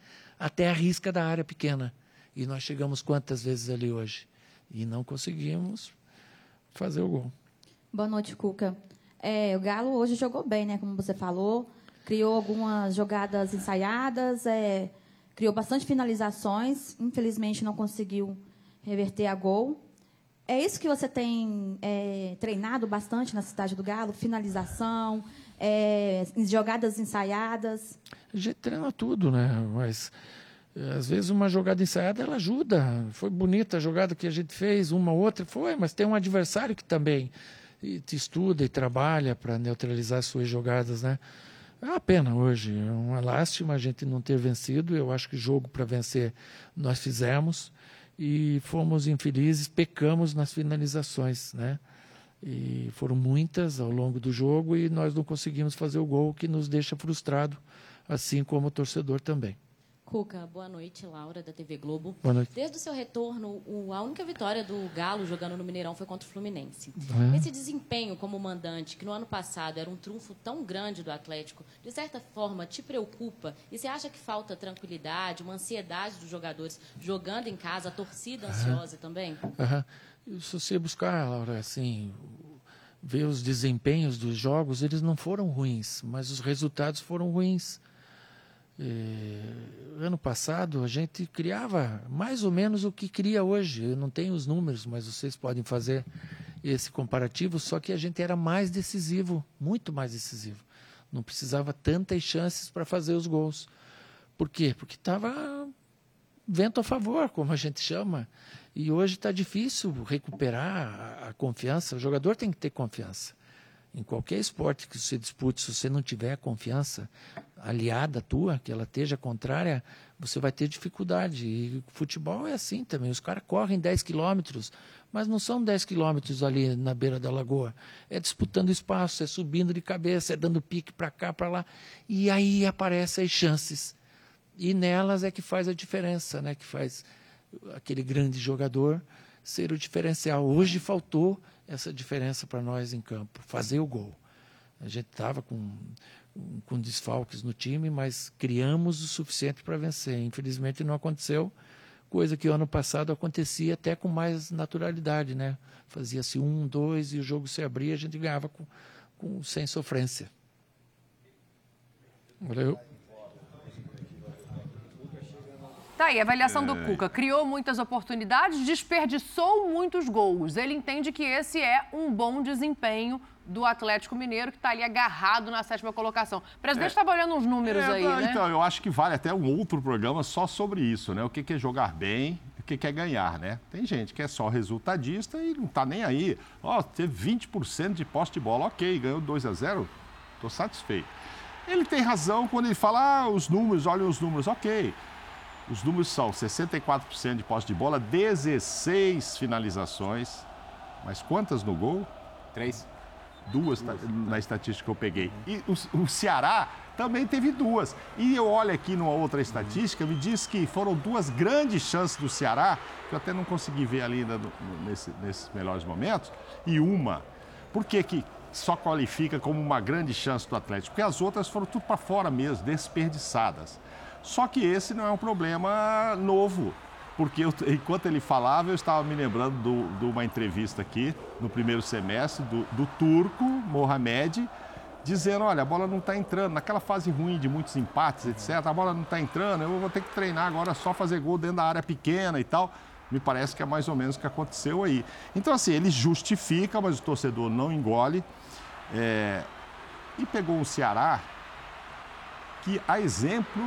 até a risca da área pequena. E nós chegamos quantas vezes ali hoje? E não conseguimos fazer o gol. Boa noite, Cuca. É, o Galo hoje jogou bem, né? Como você falou, criou algumas jogadas ensaiadas, é, criou bastante finalizações. Infelizmente, não conseguiu reverter a gol. É isso que você tem é, treinado bastante na cidade do Galo? Finalização, é, jogadas ensaiadas? A gente treina tudo, né? Mas é, às vezes uma jogada ensaiada ela ajuda. Foi bonita a jogada que a gente fez, uma outra foi, mas tem um adversário que também estuda e trabalha para neutralizar suas jogadas, né? É uma pena hoje, é uma lástima a gente não ter vencido. Eu acho que jogo para vencer nós fizemos e fomos infelizes, pecamos nas finalizações, né? E foram muitas ao longo do jogo e nós não conseguimos fazer o gol que nos deixa frustrado, assim como o torcedor também. Cuca, boa noite, Laura, da TV Globo. Boa noite. Desde o seu retorno, a única vitória do Galo jogando no Mineirão foi contra o Fluminense. É. Esse desempenho como mandante, que no ano passado era um trunfo tão grande do Atlético, de certa forma te preocupa? E você acha que falta tranquilidade, uma ansiedade dos jogadores jogando em casa, a torcida ansiosa também? Uhum. Se você buscar, Laura, assim, ver os desempenhos dos jogos, eles não foram ruins, mas os resultados foram ruins. É, ano passado a gente criava mais ou menos o que cria hoje. Eu não tenho os números, mas vocês podem fazer esse comparativo. Só que a gente era mais decisivo, muito mais decisivo. Não precisava tantas chances para fazer os gols. Por quê? Porque estava vento a favor, como a gente chama. E hoje está difícil recuperar a, a confiança. O jogador tem que ter confiança. Em qualquer esporte que você dispute, se você não tiver confiança aliada tua, que ela esteja contrária, você vai ter dificuldade. E futebol é assim também. Os caras correm 10 quilômetros, mas não são 10 quilômetros ali na beira da lagoa. É disputando espaço, é subindo de cabeça, é dando pique para cá, para lá. E aí aparecem as chances. E nelas é que faz a diferença, né? que faz aquele grande jogador ser o diferencial. Hoje faltou essa diferença para nós em campo, fazer o gol. A gente estava com, com desfalques no time, mas criamos o suficiente para vencer. Infelizmente não aconteceu, coisa que o ano passado acontecia até com mais naturalidade, né? Fazia-se um, dois e o jogo se abria, a gente ganhava com, com sem sofrência. Valeu. Tá aí, a avaliação do Cuca. Criou muitas oportunidades, desperdiçou muitos gols. Ele entende que esse é um bom desempenho do Atlético Mineiro, que está ali agarrado na sétima colocação. O presidente estava é. olhando uns números é, aí, né? Então, eu acho que vale até um outro programa só sobre isso, né? O que é jogar bem, o que é ganhar, né? Tem gente que é só resultadista e não está nem aí. Ó, oh, teve 20% de posse de bola, ok, ganhou 2 a 0 estou satisfeito. Ele tem razão quando ele fala, ah, os números, olha os números, ok. Os números são 64% de posse de bola, 16 finalizações. Mas quantas no gol? Três. Duas, duas. na estatística que eu peguei. E o, o, Ceará também teve duas. E eu olho aqui numa outra estatística, me diz que foram duas grandes chances do Ceará, que eu até não consegui ver ali ainda no, nesse, nesses melhores momentos, e uma. Por que, que só qualifica como uma grande chance do Atlético? Porque as outras foram tudo para fora mesmo, desperdiçadas. Só que esse não é um problema novo, porque eu, enquanto ele falava, eu estava me lembrando do, de uma entrevista aqui no primeiro semestre do, do turco Mohamed, dizendo: olha, a bola não está entrando. Naquela fase ruim de muitos empates, etc., a bola não está entrando, eu vou ter que treinar agora só fazer gol dentro da área pequena e tal. Me parece que é mais ou menos o que aconteceu aí. Então, assim, ele justifica, mas o torcedor não engole. É... E pegou o Ceará, que, a exemplo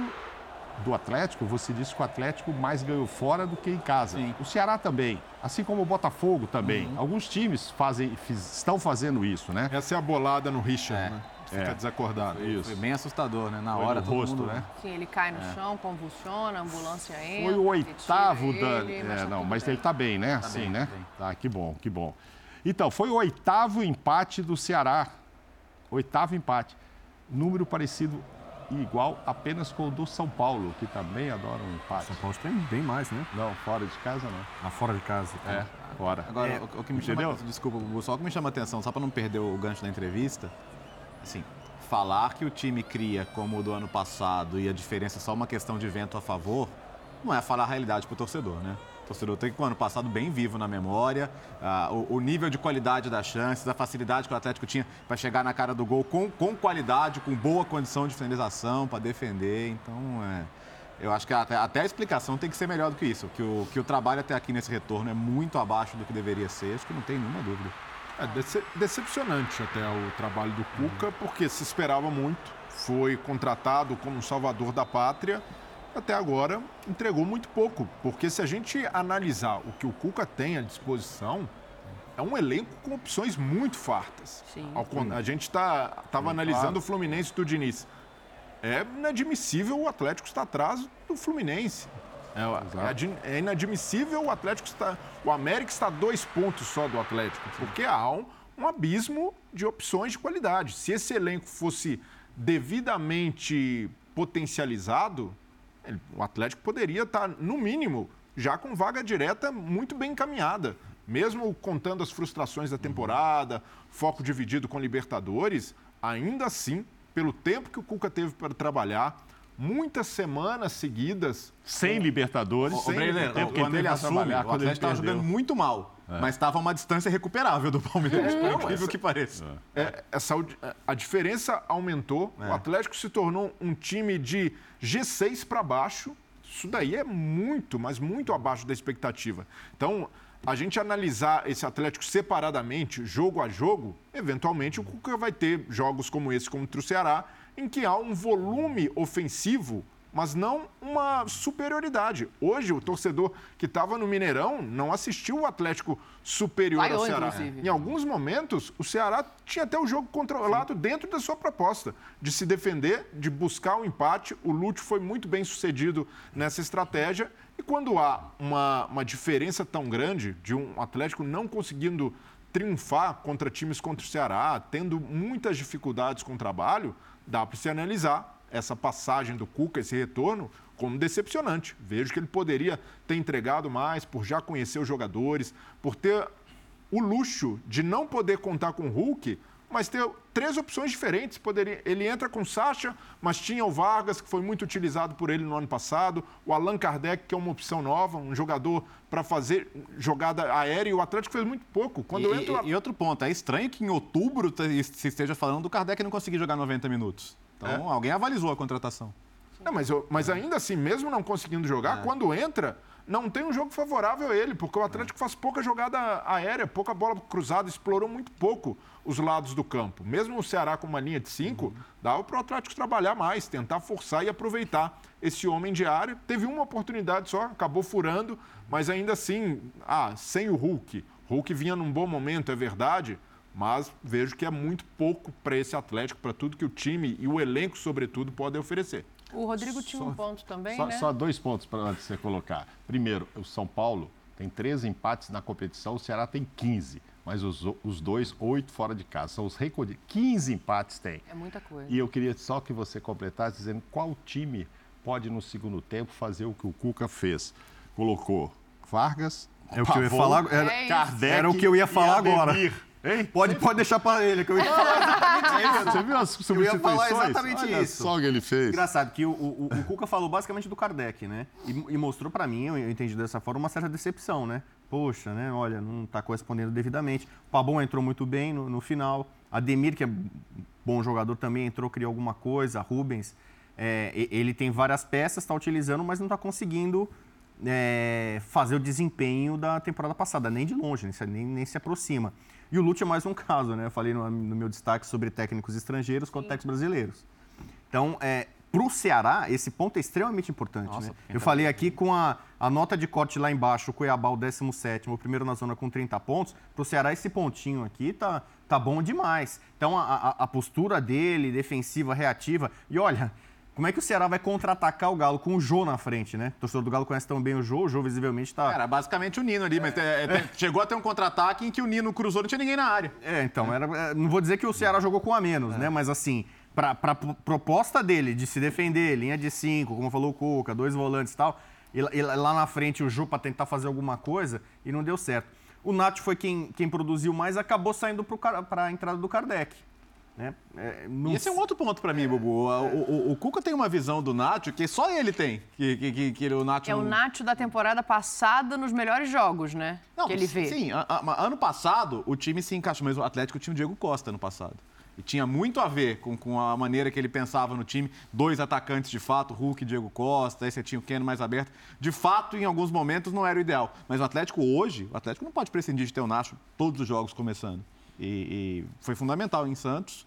do Atlético, você disse que o Atlético mais ganhou fora do que em casa. Sim. O Ceará também, assim como o Botafogo também. Uhum. Alguns times fazem, fiz, estão fazendo isso, né? Essa é a bolada no Richard, é. né? Fica é. desacordado. Foi, isso. Foi bem assustador, né? Na Foi hora, do rosto, mundo... né? Sim, ele cai no é. chão, convulsiona, a ambulância entra. Foi o oitavo da. Ele, é, não, mas bem. ele tá bem, né? Tá Sim, bem, né? Tá, que bom, que bom. Então, foi o oitavo empate do Ceará. Oitavo empate. Número parecido e igual apenas com o do São Paulo, que também adora um empate. São Paulo tem bem mais, né? Não, fora de casa não. Ah, fora de casa. Tá. É, fora. Agora, é, o, o, que me Entendeu? chama, desculpa, só o que me chama a atenção, só para não perder o gancho da entrevista, assim, falar que o time cria como o do ano passado e a diferença é só uma questão de vento a favor, não é falar a realidade para o torcedor, né? O torcedor tem que o ano passado bem vivo na memória, uh, o, o, nível de qualidade das chances, a facilidade que o Atlético tinha para chegar na cara do gol com, com qualidade, com boa condição de finalização para defender. Então, é, eu acho que até, até, a explicação tem que ser melhor do que isso. Que o, que o trabalho até aqui nesse retorno é muito abaixo do que deveria ser, acho que não tem nenhuma dúvida. É dece decepcionante até o trabalho do Cuca, porque se esperava muito, foi contratado como salvador da pátria até agora entregou muito pouco, porque se a gente analisar o que o Cuca tem à disposição, é um elenco com opções muito fartas. Sim. A gente estava tá, analisando claro. o Fluminense do Diniz. É inadmissível o Atlético estar atrás do Fluminense. É, é, inadmissível o Atlético estar. O América está a dois pontos só do Atlético, porque há um, um abismo de opções de qualidade. Se esse elenco fosse devidamente potencializado, o Atlético poderia estar, no mínimo, já com vaga direta muito bem encaminhada. Mesmo contando as frustrações da temporada, foco dividido com Libertadores, ainda assim, pelo tempo que o Cuca teve para trabalhar, muitas semanas seguidas. Sem Libertadores. Sem Breiner, tempo que ele, ele assume, o Atlético estava jogando muito mal. É. Mas estava uma distância recuperável do Palmeiras, é, por incrível essa, que pareça. É, é essa, a diferença aumentou, o é. Atlético se tornou um time de G6 para baixo. Isso daí é muito, mas muito abaixo da expectativa. Então, a gente analisar esse Atlético separadamente, jogo a jogo, eventualmente o Cuca vai ter jogos como esse contra o Ceará, em que há um volume ofensivo mas não uma superioridade. Hoje, o torcedor que estava no Mineirão não assistiu o Atlético superior Vaiou, ao Ceará. inclusive. Em alguns momentos, o Ceará tinha até o jogo controlado dentro da sua proposta, de se defender, de buscar o empate. O Lute foi muito bem sucedido nessa estratégia. E quando há uma, uma diferença tão grande de um Atlético não conseguindo triunfar contra times contra o Ceará, tendo muitas dificuldades com o trabalho, dá para se analisar essa passagem do Cuca, esse retorno, como decepcionante. Vejo que ele poderia ter entregado mais por já conhecer os jogadores, por ter o luxo de não poder contar com o Hulk, mas ter três opções diferentes. Poderia, ele entra com o Sacha, mas tinha o Vargas, que foi muito utilizado por ele no ano passado, o Allan Kardec, que é uma opção nova, um jogador para fazer jogada aérea, e o Atlético fez muito pouco. Quando e, entro... e, e outro ponto, é estranho que em outubro se esteja falando do Kardec não conseguir jogar 90 minutos. Então, É. alguém avalizou a contratação. Não, mas, eu- mas ainda assim, mesmo não conseguindo jogar, quando entra, não tem um jogo favorável a ele, porque o Atlético faz pouca jogada aérea, pouca bola cruzada, explorou muito pouco os lados do campo. Mesmo o Ceará com uma linha de cinco, dava para o Atlético trabalhar mais, tentar forçar e aproveitar esse homem de área. Teve uma oportunidade só, acabou furando, mas ainda assim, ah, sem o Hulk. Hulk vinha num bom momento, é verdade, mas vejo que é muito pouco para esse Atlético, para tudo que o time e o elenco, sobretudo, podem oferecer. O Rodrigo tinha um ponto também, Só, né? só dois pontos para você colocar. Primeiro, o São Paulo tem 13 empates na competição, o Ceará tem 15. Mas os, os dois, oito fora de casa. São os recordes. 15 empates tem. É muita coisa. E eu queria só que você completasse dizendo qual time pode, no segundo tempo, fazer o que o Cuca fez. Colocou Vargas. É o que eu ia falar. Era, É Kardec era o que eu ia falar agora. Hein? Pode, pode deixar para ele, que eu ia falar exatamente isso. Você viu as Eu ia substituições? falar exatamente Olha isso. só o que ele fez. Engraçado que o, o, o Cuca falou basicamente do Kardec, né? E, e mostrou pra mim, eu entendi dessa forma, uma certa decepção, né? Poxa, né? Olha, não tá correspondendo devidamente. O Pabon entrou muito bem no, no final. Ademir, que é bom jogador também, entrou, criou alguma coisa. Rubens, é, ele tem várias peças, está utilizando, mas não está conseguindo é, fazer o desempenho da temporada passada, nem de longe, nem, se- nem, nem se aproxima. E o Lute é mais um caso, né? Eu falei no, no meu destaque sobre técnicos estrangeiros contra técnicos brasileiros. Então, é, para o Ceará, esse ponto é extremamente importante. Nossa, né? Eu falei aqui com a, a nota de corte lá embaixo, o Cuiabá, o 17, o primeiro na zona com 30 pontos. Para o Ceará, esse pontinho aqui tá, tá bom demais. Então, a, a- a postura dele, defensiva, reativa. E olha, como é que o Ceará vai contra-atacar o Galo com o Jô na frente, né? O torcedor do Galo conhece tão bem o Jô, o Jô visivelmente tá. Era basicamente o Nino ali, mas é, é, chegou a ter um contra-ataque em que o Nino cruzou, não tinha ninguém na área. É, então, era, é, não vou dizer que o Ceará jogou com a menos, né? Mas assim, para a proposta dele de se defender, linha de cinco, como falou o Cuca, dois volantes e tal, e, lá- e lá na frente o Ju para tentar fazer alguma coisa e não deu certo. O Nath foi quem, quem produziu mais, acabou saindo para a entrada do Kardec. Né? É, não esse é um outro ponto pra mim, Bubu. O, o- o Cuca tem uma visão do Nacho que só ele tem. Que, que, que, que ele- o Nacho É o Nacho da temporada passada nos melhores jogos, né? Não, que ele vê. Sim, a- a- ano passado o time se encaixou, mas o Atlético tinha o Diego Costa ano passado. E tinha muito a ver com, com a maneira que ele pensava no time. Dois atacantes de fato, Hulk e Diego Costa, aí você tinha o Keno mais aberto. De fato, em alguns momentos não era o ideal. Mas o Atlético hoje, o Atlético não pode prescindir de ter o Nacho todos os jogos começando. E, e foi fundamental em Santos.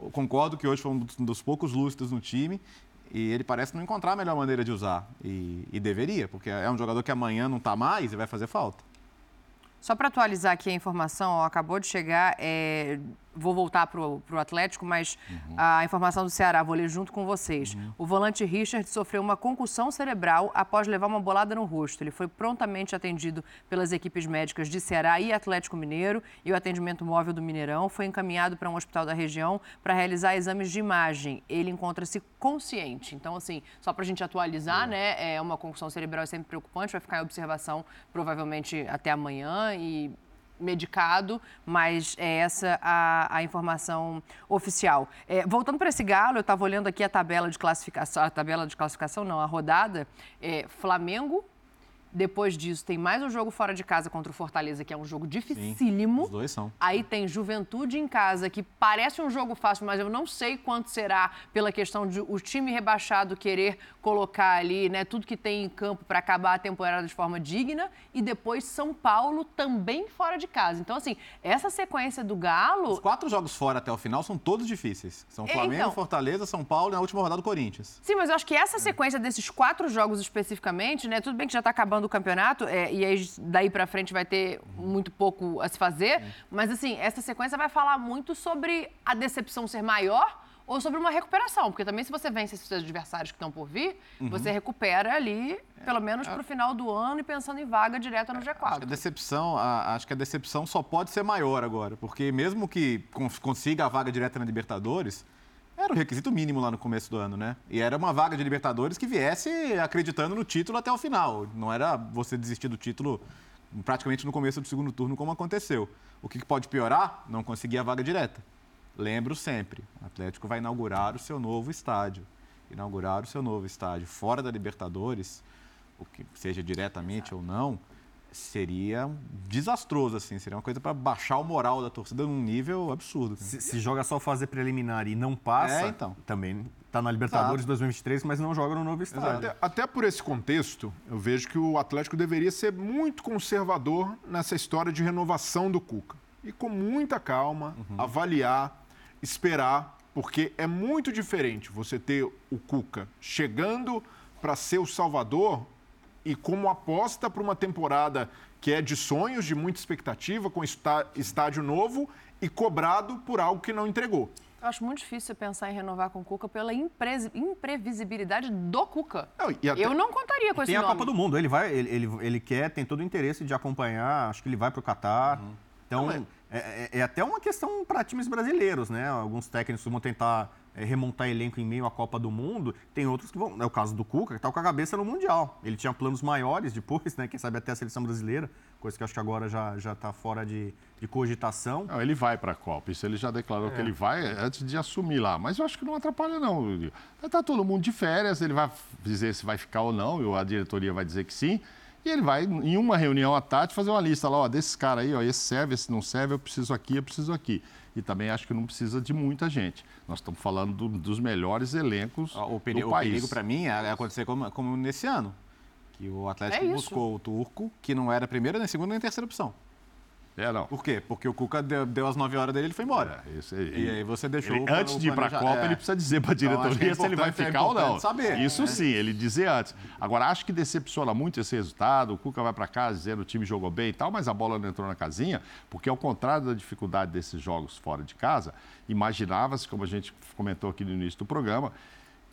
Eu concordo que hoje foi um dos, poucos lustros no time. E ele parece não encontrar a melhor maneira de usar. E, e deveria, porque é um jogador que amanhã não está mais e vai fazer falta. Só para atualizar aqui a informação, ó, acabou de chegar, é, vou voltar para o Atlético, mas a informação do Ceará, vou ler junto com vocês. O volante Richard sofreu uma concussão cerebral após levar uma bolada no rosto. Ele foi prontamente atendido pelas equipes médicas de Ceará e Atlético Mineiro e o atendimento móvel do Mineirão foi encaminhado para um hospital da região para realizar exames de imagem. Ele encontra-se consciente. Então, assim, só para a gente atualizar, né? É uma concussão cerebral é sempre preocupante, vai ficar em observação provavelmente até amanhã e medicado, mas é essa a, a informação oficial. É, voltando para esse galo, eu estava olhando aqui a tabela de classificação, a tabela de classificação não, a rodada, é, Flamengo, Depois disso, tem mais um jogo fora de casa contra o Fortaleza, que é um jogo dificílimo. Sim, os dois são. Aí tem Juventude em casa, que parece um jogo fácil, mas eu não sei quanto será pela questão de o time rebaixado querer colocar ali, né, tudo que tem em campo para acabar a temporada de forma digna. E depois São Paulo também fora de casa. Então, assim, essa sequência do Galo. Os quatro jogos fora até o final são todos difíceis. São Flamengo, então... Fortaleza, São Paulo e na última rodada do Corinthians. Sim, mas eu acho que essa sequência desses quatro jogos especificamente, né? Tudo bem que já está acabando o campeonato, é, e aí daí para frente vai ter muito pouco a se fazer. Mas assim, essa sequência vai falar muito sobre a decepção ser maior ou sobre uma recuperação, porque também se você vence esses adversários que estão por vir, uhum. você recupera ali, pelo menos para o final do ano e pensando em vaga direta no G4. Acho que a decepção, a, acho que a decepção só pode ser maior agora, porque mesmo que consiga a vaga direta na Libertadores, era o requisito mínimo lá no começo do ano, né? E era uma vaga de Libertadores que viesse acreditando no título até o final. Não era você desistir do título praticamente no começo do segundo turno, como aconteceu. O que pode piorar? Não conseguir a vaga direta. Lembro sempre, o Atlético vai inaugurar o seu novo estádio. Inaugurar o seu novo estádio fora da Libertadores, o que seja diretamente ou não, seria desastroso, assim. Seria uma coisa para baixar o moral da torcida num nível absurdo. Se, se, joga só fazer preliminar e não passa, é, então. também está na Libertadores Exato. 2023, mas não joga no novo estádio. Até, até, por esse contexto, eu vejo que o Atlético deveria ser muito conservador nessa história de renovação do Cuca. E com muita calma, uhum. avaliar esperar, porque é muito diferente você ter o Cuca chegando para ser o salvador e como aposta para uma temporada que é de sonhos, de muita expectativa, com estádio novo e cobrado por algo que não entregou. Eu acho muito difícil pensar em renovar com o Cuca pela impre... imprevisibilidade do Cuca. Não, até... Eu não contaria com esse tem nome. Tem a Copa do Mundo, ele vai, ele, ele, ele, quer, tem todo o interesse de acompanhar, acho que ele vai para o Catar. Uhum. Então, não, é, é, é, até uma questão para times brasileiros, né? Alguns técnicos vão tentar remontar elenco em meio à Copa do Mundo, tem outros que vão. É o caso do Cuca, que está com a cabeça no Mundial. Ele tinha planos maiores depois, né? Quem sabe até a seleção brasileira, coisa que acho que agora já está fora de, de cogitação. Não, ele vai para a Copa, isso ele já declarou é. que ele vai antes de assumir lá. Mas eu acho que não atrapalha, não. Está todo mundo de férias, ele vai dizer se vai ficar ou não, a diretoria vai dizer que sim. E ele vai, em uma reunião à tarde, fazer uma lista lá, ó, desses caras aí, ó, esse serve, esse não serve, eu preciso aqui, eu preciso aqui. E também acho que não precisa de muita gente. Nós estamos falando do, dos melhores elencos o perigo, do país. O perigo, para mim, é acontecer como, como nesse ano. Que o Atlético é buscou o Turco, que não era a primeira, nem a segunda, nem a terceira opção. É, não. Por quê? Porque o Cuca deu, deu as 9 horas dele e ele foi embora. É, isso aí. E aí você deixou. Ele, antes de ir para a Copa, é. ele precisa dizer para a então, diretoria então, se ele vai é ficar ou não. Saber, isso né? sim, ele dizer antes. Agora, acho que decepciona muito esse resultado. O Cuca vai para casa dizendo o time jogou bem e tal, mas a bola não entrou na casinha, porque ao contrário da dificuldade desses jogos fora de casa, imaginava-se, como a gente comentou aqui no início do programa,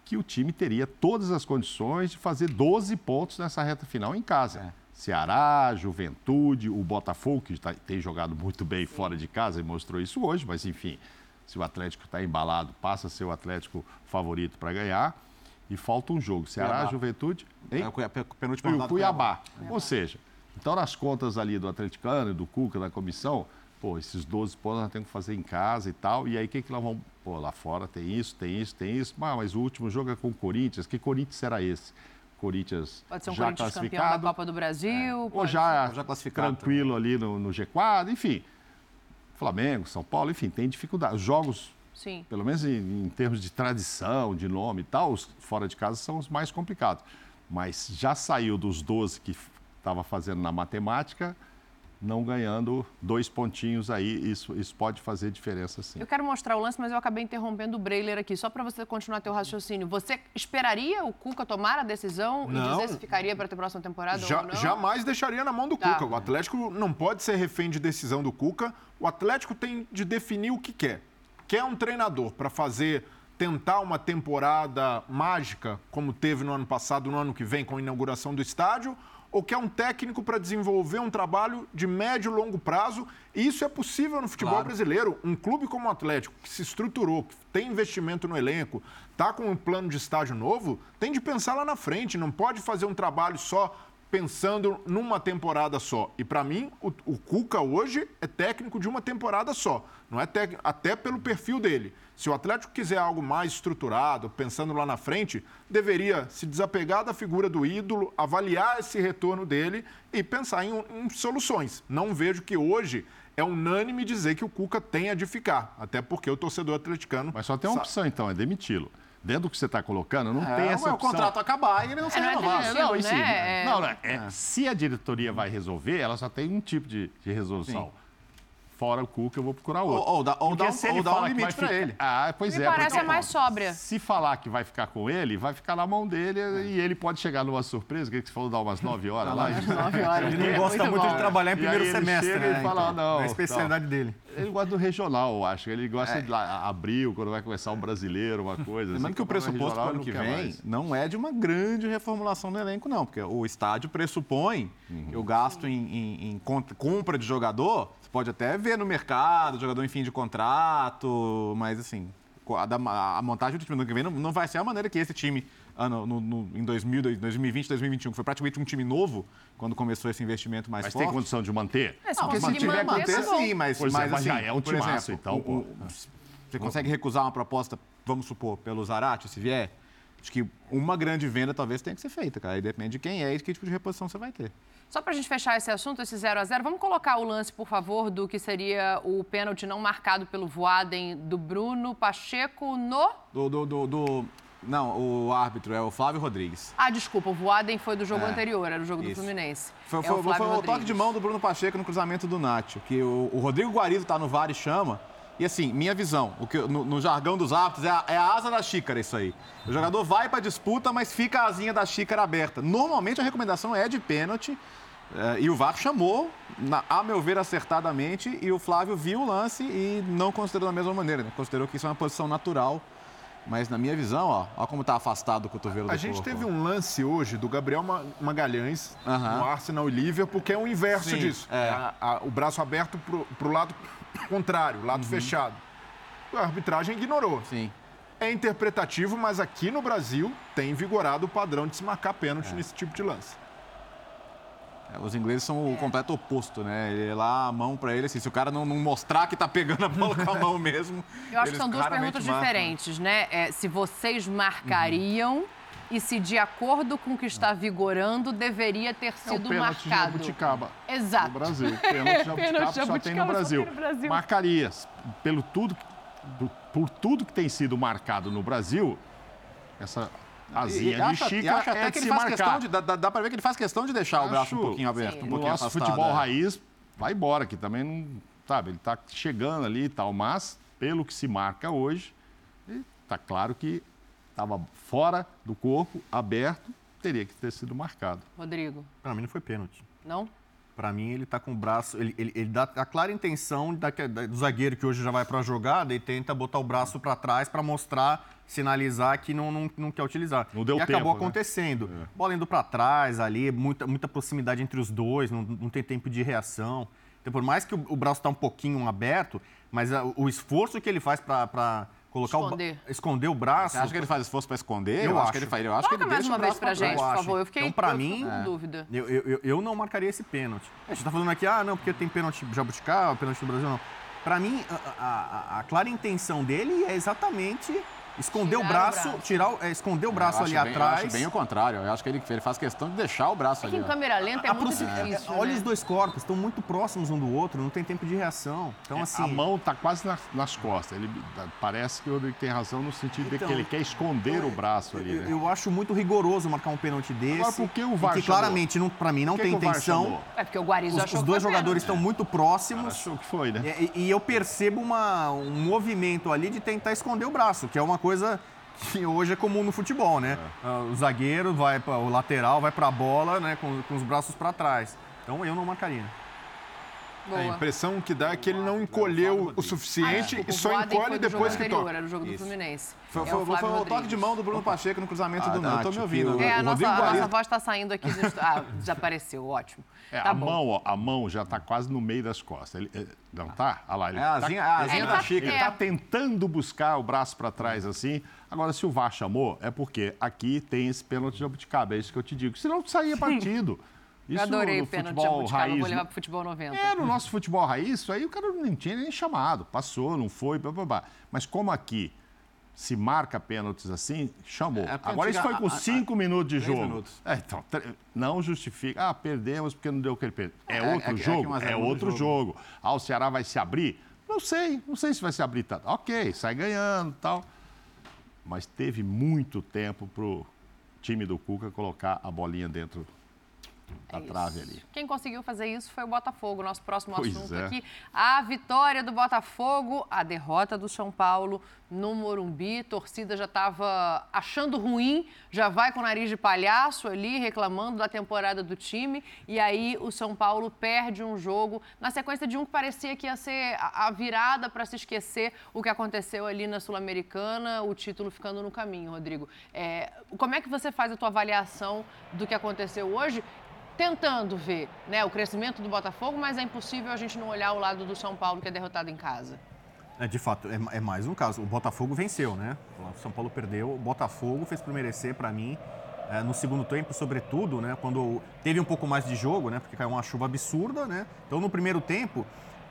que o time teria todas as condições de fazer 12 pontos nessa reta final em casa. É. Ceará, Juventude, o Botafogo, que tá, tem jogado muito bem fora de casa e mostrou isso hoje, mas enfim, se o Atlético está embalado, passa a ser o Atlético favorito para ganhar. E falta um jogo. Ceará, Cuiabá. Juventude hein? É, penúltima e o Cuiabá. Cuiabá. Ou seja, então nas contas ali do atleticano e do Cuca, da comissão, pô, esses 12 pontos nós temos que fazer em casa e tal. E aí o que, que nós vamos. Pô, lá fora tem isso, tem isso, tem isso. Ah, mas o último jogo é com o Corinthians. Que Corinthians será esse? Corinthians pode ser um já Corinthians classificado. campeão da Copa do Brasil. É. Ou já, já classificado tranquilo também. ali no, no, G4, enfim. Flamengo, São Paulo, enfim, tem dificuldade. Os jogos, Sim. pelo menos em, em, termos de tradição, de nome e tal, os fora de casa são os mais complicados. Mas já saiu dos 12 que estava fazendo na matemática, não ganhando dois pontinhos aí, isso, isso pode fazer diferença sim. Eu quero mostrar o lance, mas eu acabei interrompendo o Breiler aqui, só para você continuar teu raciocínio. Você esperaria o Cuca tomar a decisão não. e dizer se ficaria para ter próxima temporada Já, ou não? Jamais deixaria na mão do tá. Cuca. O Atlético não pode ser refém de decisão do Cuca. O Atlético tem de definir o que quer. Quer um treinador para fazer tentar uma temporada mágica, como teve no ano passado, no ano que vem, com a inauguração do estádio, ou quer um técnico para desenvolver um trabalho de médio e longo prazo. E isso é possível no futebol claro. brasileiro. Um clube como o Atlético, que se estruturou, que tem investimento no elenco, está com um plano de estágio novo, tem de pensar lá na frente. Não pode fazer um trabalho só pensando numa temporada só. E para mim, o, o, Cuca hoje é técnico de uma temporada só. Não é até pelo perfil dele. Se o Atlético quiser algo mais estruturado, pensando lá na frente, deveria se desapegar da figura do ídolo, avaliar esse retorno dele e pensar em, em soluções. Não vejo que hoje é unânime dizer que o Cuca tem de ficar, até porque o torcedor atleticano. Mas só tem uma opção, então, é demiti-lo dentro do que você está colocando, não é, tem essa opção. o contrato acabar e ele não ser é, renovado. Não, não, né? não, não é, se a diretoria vai resolver, ela só tem um tipo de, de resolução. Sim. Fora o Cuca, eu vou procurar outro. Ou, ou, dá, ou dá, um, ou dá um limite para ele. Ah, pois Me é. parece é mais sóbria. Se falar que vai ficar com ele, vai ficar na mão dele é. e ele pode chegar numa surpresa, que você falou dar umas 9 horas lá. 9 horas. Ele não gosta muito, muito de trabalhar em primeiro semestre. Chega, né? ele fala, então, não. É a especialidade não. dele. Ele gosta do regional, eu acho. Ele gosta é. de lá, abril, quando vai começar um brasileiro, uma coisa. Lembrando assim, que o pressuposto para o ano que vem mais. não é de uma grande reformulação do elenco, não, porque o estádio pressupõe uhum. o gasto em, em, em, compra de jogador. Você pode até ver no mercado, jogador em fim de contrato, mas assim, a, a montagem do time do ano que vem não, não vai ser a maneira que esse time ano, no, no, em 2000, 2020, 2021, que foi praticamente um time novo quando começou esse investimento mais mas forte. Mas tem condição de manter? É, se, se tiver manter, sim, mas, pois mas, é, assim, já é um timaço, exemplo, então, o, o, Você consegue recusar uma proposta, vamos supor, pelo Zarate, se vier? Acho que uma grande venda talvez tenha que ser feita, cara. Aí depende de quem é e de que tipo de reposição você vai ter. Só para a gente fechar esse assunto, esse 0 a 0 vamos colocar o lance, por favor, do que seria o pênalti não marcado pelo Voaden do Bruno Pacheco no... Do, do, do, do... Não, o árbitro é o Flávio Rodrigues. Ah, desculpa, o Voaden foi do jogo é, anterior, era o jogo isso. do Fluminense. Foi, é foi, o, foi o, toque de mão do Bruno Pacheco no cruzamento do Nacho, que o, o Rodrigo Guarido está no VAR e chama. E assim, minha visão, o que, no, no jargão dos árbitros, é a, é a, asa da xícara isso aí. O jogador vai para a disputa, mas fica a asinha da xícara aberta. Normalmente a recomendação é de pênalti. É, e o VAR chamou, na, a meu ver, acertadamente, e o Flávio viu o lance e não considerou da mesma maneira. Né? Considerou que isso é uma posição natural. Mas na minha visão, ó, ó como está afastado o cotovelo A do gente corpo, teve um lance hoje do Gabriel Magalhães uh -huh. no Arsenal e Liverpool, que é o inverso Sim, disso. É. A, a, o braço aberto para o lado contrário, lado Uhum. fechado. A arbitragem ignorou. Sim. É interpretativo, mas aqui no Brasil tem vigorado o padrão de se marcar pênalti É. nesse tipo de lance. É, os ingleses são o completo oposto, né? Ele lá, a mão para ele, assim, se o cara não, não, mostrar que tá pegando a bola com a mão mesmo. Eu acho que são duas perguntas marcam. diferentes, né? É, se vocês marcariam Uhum. e se, de acordo com o que está vigorando, deveria ter É o sido pênalti de marcado. Jabuticaba. Exato. No Brasil. Pênalti de de só tem no Brasil. no Brasil. Marcaria. Pelo tudo, por, por tudo que tem sido marcado no Brasil, essa E, asinha e de acha, Chica acha é até que ele se faz marcar. questão de. Dá, dá, pra ver que ele faz questão de deixar o braço Acho- um pouquinho aberto, um no pouquinho nosso afastado. futebol é. raiz vai embora, que também não. Sabe, ele está chegando ali e tal, mas pelo que se marca hoje, está claro que estava fora do corpo, aberto, teria que ter sido marcado. Rodrigo, Pra mim não foi pênalti. não? Pra mim, ele tá com o braço. Ele, ele, ele dá a clara intenção da- da- do zagueiro que hoje já vai pra jogada e tenta botar o braço pra trás pra mostrar, sinalizar que não, não, não quer utilizar. Não deu e tempo, acabou né? acontecendo. Bola indo pra trás ali, muita, muita proximidade entre os dois, não, não tem tempo de reação. Então, por mais que o, o braço tá um pouquinho aberto, mas a- o esforço que ele faz pra colocar Esconder. o, esconder o braço. Você acha que ele faz esforço para esconder? Eu acho. acho. que ele faz. Eu acho que ele mais deixa uma vez pra gente, por acho. favor. Eu fiquei, Então, pra eu mim, com é. dúvida. Eu, eu, eu- eu não marcaria esse pênalti. A gente tá falando aqui, ah, não, porque tem pênalti jabuticaba, pênalti do Brasil, não. Pra mim, a, a- a clara intenção dele é exatamente esconder o Tirar o braço, braço. tirar o- é, esconder o Eu braço acho ali bem- atrás. Eu acho bem o contrário. Eu acho que ele, ele faz questão de deixar o braço É que ali. em ó. câmera lenta é A muito proxim- difícil, Olha né? os dois corpos, estão muito próximos um do outro, não tem tempo de reação. Então, assim. É, a mão está quase nas, nas costas. Ele, parece que o Rodrigo tem razão no sentido de Então, que ele quer esconder o braço ali. Eu, Né? eu acho muito rigoroso marcar um pênalti desse. Agora, por que o VAR que chamou? claramente, pra mim, não que tem que intenção. É porque o Guarizo Os, achou os dois jogadores estão muito próximos. Achou que foi, né? E, e eu percebo uma- um movimento ali de tentar esconder o braço, que é uma coisa que hoje é comum no futebol, né? Ah, O zagueiro vai para o lateral, vai para a bola, né, com, com os braços para trás. Então eu não marcaria. Boa. A impressão que dá é que ele não encolheu o Ah, suficiente desculpa, e o só encolhe depois jogo que toca. Era o jogo do. Fluminense. Foi, É foi- o foi o toque de mão do Bruno Pacheco no cruzamento Ah, do tá, eu tô me ouvindo. É, a o nossa, a nossa voz está saindo aqui. do Ah, desapareceu, ótimo. É, tá a bom. mão, ó, a mão já está quase no meio das costas. Ele, é, não tá? Olha lá, ele É a asinha- a asinha ele da tá- xícara. Ele está tentando buscar o braço para trás assim. Agora, se o VAR chamou, é porque aqui tem esse pênalti de jabuticaba. É isso que eu te digo. Senão saía partido. Eu adorei o pênalti de jabuticaba, vou levar pro futebol 90. É, no nosso futebol raiz, isso aí o cara não tinha nem chamado. Passou, não foi, blá, blá, blá. Mas como aqui se marca pênaltis assim, chamou. É, Agora isso foi com cinco minutos de jogo. Minutos. É, então, não justifica. Ah, perdemos porque não deu o que ele perdeu. É, é outro é, jogo? É, outro jogo. jogo. Ah, o Ceará vai se abrir? Não sei, não sei se vai se abrir tanto. Ok, sai ganhando tal. Mas teve muito tempo pro time do Cuca colocar a bolinha dentro da é trave ali. Quem conseguiu fazer isso foi o Botafogo. Nosso próximo pois assunto é. aqui. A vitória do Botafogo, a derrota do São Paulo no Morumbi. Torcida já estava achando ruim, já vai com o nariz de palhaço ali, reclamando da temporada do time. E aí o São Paulo perde um jogo na sequência de um que parecia que ia ser a virada para se esquecer o que aconteceu ali na Sul-Americana, o título ficando no caminho, Rodrigo. É, como é que você faz a tua avaliação do que aconteceu hoje? Tentando ver né, o crescimento do Botafogo, mas é impossível a gente não olhar o lado do São Paulo, que é derrotado em casa. É, de fato, é, é mais um caso. O Botafogo venceu, né? O São Paulo perdeu, o Botafogo fez por merecer, para mim, é, no segundo tempo, sobretudo, né? Quando teve um pouco mais de jogo, né? Porque caiu uma chuva absurda, né? Então, no primeiro tempo,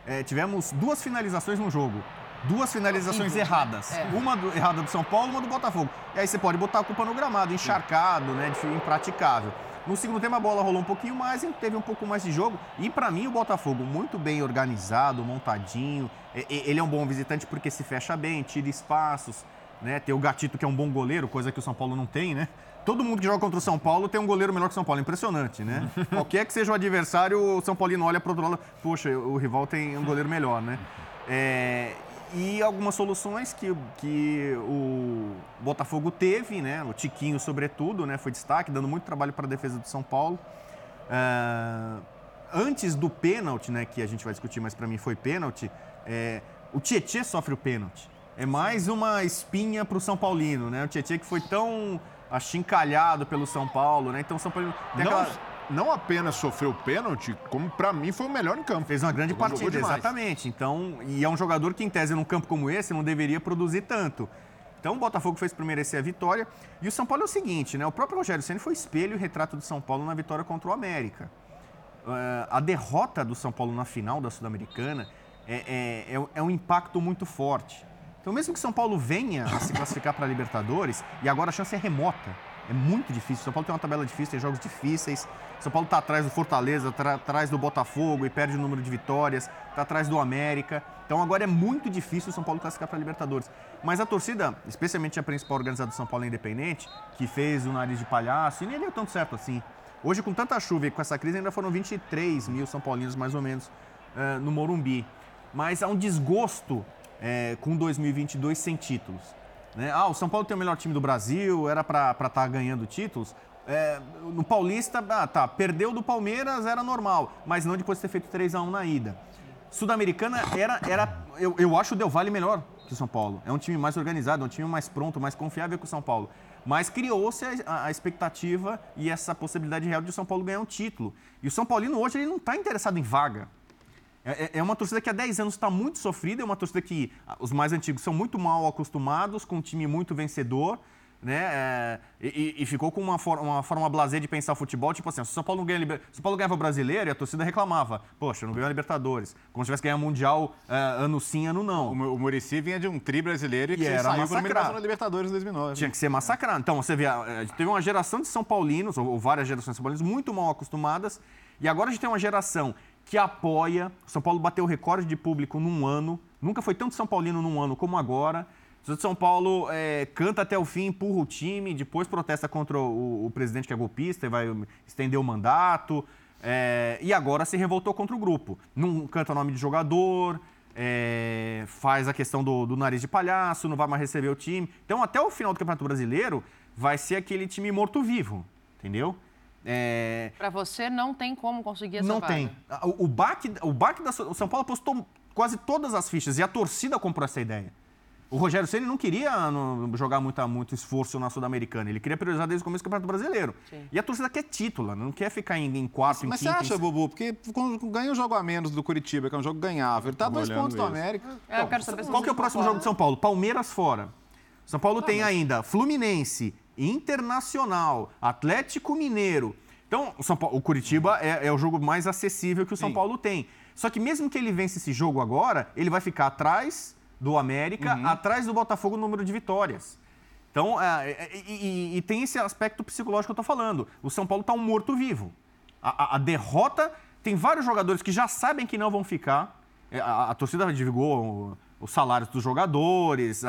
é, tivemos duas finalizações no jogo. Duas finalizações erradas. Né? É. Uma do, errada do São Paulo, uma do Botafogo. E aí você pode botar a culpa no gramado, encharcado, né? Impraticável. No segundo tempo a bola rolou um pouquinho mais e teve um pouco mais de jogo. E para mim o Botafogo muito bem organizado, montadinho. Ele é um bom visitante porque se fecha bem, tira espaços, né? Tem o Gatito que é um bom goleiro, coisa que o São Paulo não tem, né? Todo mundo que joga contra o São Paulo tem um goleiro melhor que o São Paulo. Impressionante, né? Qualquer que seja o adversário, o São Paulino olha para outro lado, poxa, o rival tem um goleiro melhor, né? É, e algumas soluções que, que o Botafogo teve, né? O Tiquinho, sobretudo, né? Foi destaque, dando muito trabalho para a defesa do São Paulo. Uh, antes do pênalti, né? Que a gente vai discutir, mas para mim foi pênalti. É, o Tietê sofre o pênalti. É mais uma espinha para o São Paulino, né? O Tietê que foi tão achincalhado pelo São Paulo, né? Então o São Paulo tem aquela não apenas sofreu pênalti, como para mim foi o melhor em campo. Fez uma grande partida, exatamente. Então, e é um jogador que, em tese, num campo como esse, não deveria produzir tanto. Então, o Botafogo fez por merecer a vitória. E o São Paulo é o seguinte, né? O próprio Rogério Senna foi espelho e retrato do São Paulo na vitória contra o América. Uh, a derrota do São Paulo na final da Sul-Americana é, é, é, é um impacto muito forte. Então, mesmo que São Paulo venha a se classificar para a Libertadores, e agora a chance é remota, é muito difícil. São Paulo tem uma tabela difícil, tem jogos difíceis. São Paulo está atrás do Fortaleza, está atrás do Botafogo e perde o número de vitórias, está atrás do América. Então agora é muito difícil o São Paulo classificar para a Libertadores. Mas a torcida, especialmente a principal organizada do São Paulo Independente, que fez o nariz de palhaço, e nem deu tanto certo assim. Hoje, com tanta chuva e com essa crise, ainda foram 23 mil São Paulinos, mais ou menos, uh, no Morumbi. Mas há um desgosto uh, com 2022 sem títulos. Né? Ah, o São Paulo tem o melhor time do Brasil, era para estar tá ganhando títulos. É, no Paulista, ah, tá, perdeu do Palmeiras, era normal, mas não depois de ter feito 3 a 1 na ida. Sul-Americana era, era eu, eu acho o Del Valle melhor que o São Paulo. É um time mais organizado, é um time mais pronto, mais confiável que o São Paulo. Mas criou-se a, a, expectativa e essa possibilidade real de o São Paulo ganhar um título. E o São Paulino hoje ele não está interessado em vaga. É, é, é uma torcida que há 10 anos está muito sofrida, é uma torcida que ah, os mais antigos são muito mal acostumados, com um time muito vencedor né? É, e, e, ficou com uma, for, uma forma blazer de pensar o futebol, tipo assim, se o São Paulo, não ganha, se São Paulo ganhava o brasileiro, a torcida reclamava. Poxa, não ganhou a Libertadores. Como se tivesse ganhado Mundial é, ano sim, ano não. O, o Murici vinha de um tri brasileiro e, que era massacrado. na Libertadores em 2009. Tinha que ser massacrado. Então, você vê, teve uma geração de São Paulinos, ou, ou várias gerações de São Paulinos, muito mal acostumadas, e agora a gente tem uma geração que apoia. São Paulo bateu o recorde de público num ano. Nunca foi tanto São Paulino num ano como agora. O São Paulo é, canta até o fim, empurra o time, depois protesta contra o, o presidente que é golpista e vai estender o mandato. É, e agora se revoltou contra o grupo. Não canta nome de jogador, é, faz a questão do, do, nariz de palhaço, não vai mais receber o time. Então, até o final do Campeonato Brasileiro, vai ser aquele time morto-vivo, entendeu? É... Para você, não tem como conseguir essa Não vaga. tem. O, o baque, o baque da o São Paulo apostou quase todas as fichas e a torcida comprou essa ideia. O Rogério Ceni não queria jogar muito, muito esforço na Sul-Americana. Ele queria priorizar desde o começo do Campeonato Brasileiro. Sim. E a torcida quer título, não quer ficar em, em quarto, Mas em quinto. Mas você acha, em... Bubu? Porque ganha um jogo a menos do Curitiba, que é um jogo ganhável, ele tá dois pontos do América. É, então, qual que é o próximo jogo de São Paulo? Palmeiras fora. São Paulo tem ainda Fluminense, Internacional, Atlético Mineiro. Então, o, São Paulo, o Curitiba é, é, o jogo mais acessível que o São Sim. Paulo tem. Só que mesmo que ele vence esse jogo agora, ele vai ficar atrás do América, uhum. atrás do Botafogo no número de vitórias. Então, é, é, e, e, tem esse aspecto psicológico que eu tô falando. O São Paulo tá um morto-vivo. A, a, a, derrota, tem vários jogadores que já sabem que não vão ficar. É, a, a torcida divulgou os salários dos jogadores.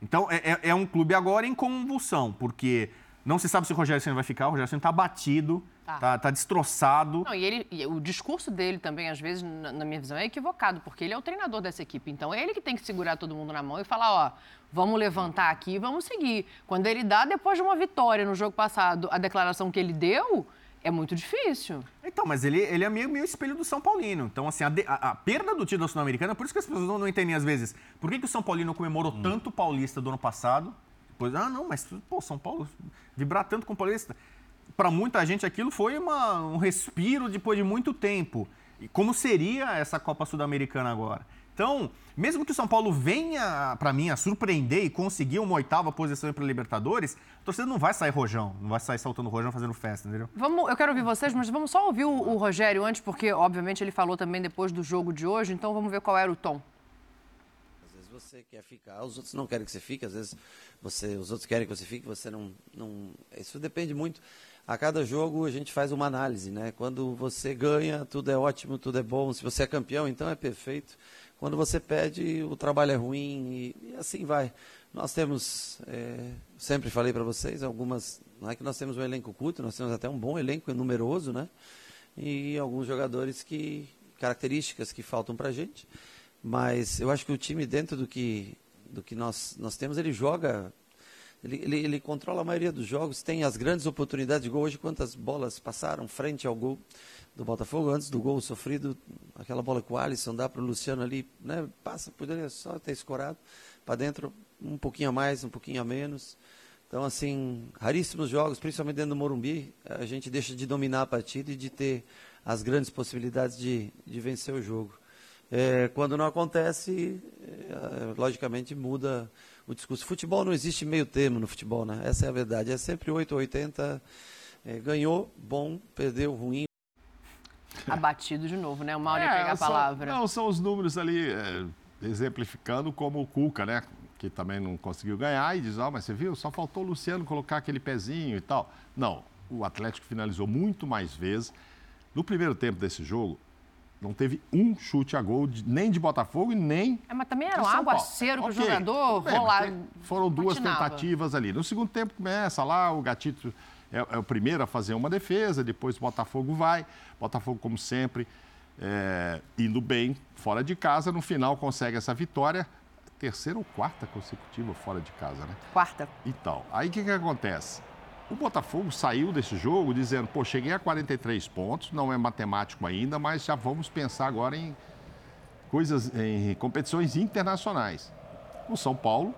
então, é, é, é, um clube agora em convulsão, porque não se sabe se o Rogério Senna vai ficar. O Rogério Senna tá batido. Tá. tá, tá destroçado. Não, e, ele, e o discurso dele também, às vezes, na, na, minha visão, é equivocado, porque ele é o treinador dessa equipe. Então, é ele que tem que segurar todo mundo na mão e falar, ó, vamos levantar aqui e vamos seguir. Quando ele dá, depois de uma vitória no jogo passado, a declaração que ele deu, é muito difícil. Então, mas ele, ele é meio, meio espelho do São Paulino. Então, assim, a, a, a perda do título sul-americano, por isso que as pessoas não, não, entendem às vezes. Por que, que o São Paulino comemorou hum. tanto o Paulista do ano passado? Depois, ah, não, mas, pô, São Paulo vibrar tanto com o Paulista para muita gente aquilo foi uma, um respiro depois de muito tempo. E como seria essa Copa Sul-Americana agora? Então, mesmo que o São Paulo venha, para mim, a surpreender e conseguir uma oitava posição para Libertadores, a torcida não vai sair rojão, não vai sair saltando rojão fazendo festa, entendeu? Vamos, eu quero ouvir vocês, mas vamos só ouvir o, o Rogério antes, porque, obviamente, ele falou também depois do jogo de hoje, então vamos ver qual era o tom Às vezes você quer ficar, os outros não querem que você fique, às vezes você, os outros querem que você fique, você não, não. Isso depende muito a cada jogo a gente faz uma análise, né? Quando você ganha, tudo é ótimo, tudo é bom. Se você é campeão, então é perfeito. Quando você perde, o trabalho é ruim e, e assim vai. Nós temos, é, sempre falei para vocês, algumas. Não é que nós temos um elenco curto, nós temos até um bom elenco numeroso, né? E alguns jogadores que. características que faltam para a gente. Mas eu acho que o time, dentro do que, do que nós, nós temos, ele joga ele, ele, ele, controla a maioria dos jogos, tem as grandes oportunidades de gol. Hoje, quantas bolas passaram frente ao gol do Botafogo antes do gol sofrido? Aquela bola que o Alisson dá para o Luciano ali, né? passa, poderia só ter escorado para dentro, um pouquinho a mais, um pouquinho a menos. Então, assim, raríssimos jogos, principalmente dentro do Morumbi, a gente deixa de dominar a partida e de ter as grandes possibilidades de, de vencer o jogo. É, quando não acontece, é, logicamente muda o discurso. Futebol não existe meio termo no futebol, né? Essa é a verdade. É sempre 8 ou 80. É, ganhou, bom, perdeu, ruim. Abatido de novo, né? O Mauro é, pega a palavra. Não, são os números ali é, exemplificando como o Cuca, né? Que também não conseguiu ganhar e diz, ó, oh, mas você viu, só faltou o Luciano colocar aquele pezinho e tal. Não, o Atlético finalizou muito mais vezes. No primeiro tempo desse jogo, não teve um chute a gol, de, nem de Botafogo e nem. É, mas também era um aguaceiro que okay. o jogador rolar. Foram duas patinava. tentativas ali. No segundo tempo começa lá, o Gatito é, é, o primeiro a fazer uma defesa, depois o Botafogo vai. Botafogo, como sempre, é, indo bem fora de casa, no final consegue essa vitória. Terceira ou quarta consecutiva fora de casa, né? Quarta. Então, aí o que, que acontece? O Botafogo saiu desse jogo dizendo, pô, cheguei a 43 pontos, não é matemático ainda, mas já vamos pensar agora em coisas, em competições internacionais. O São Paulo,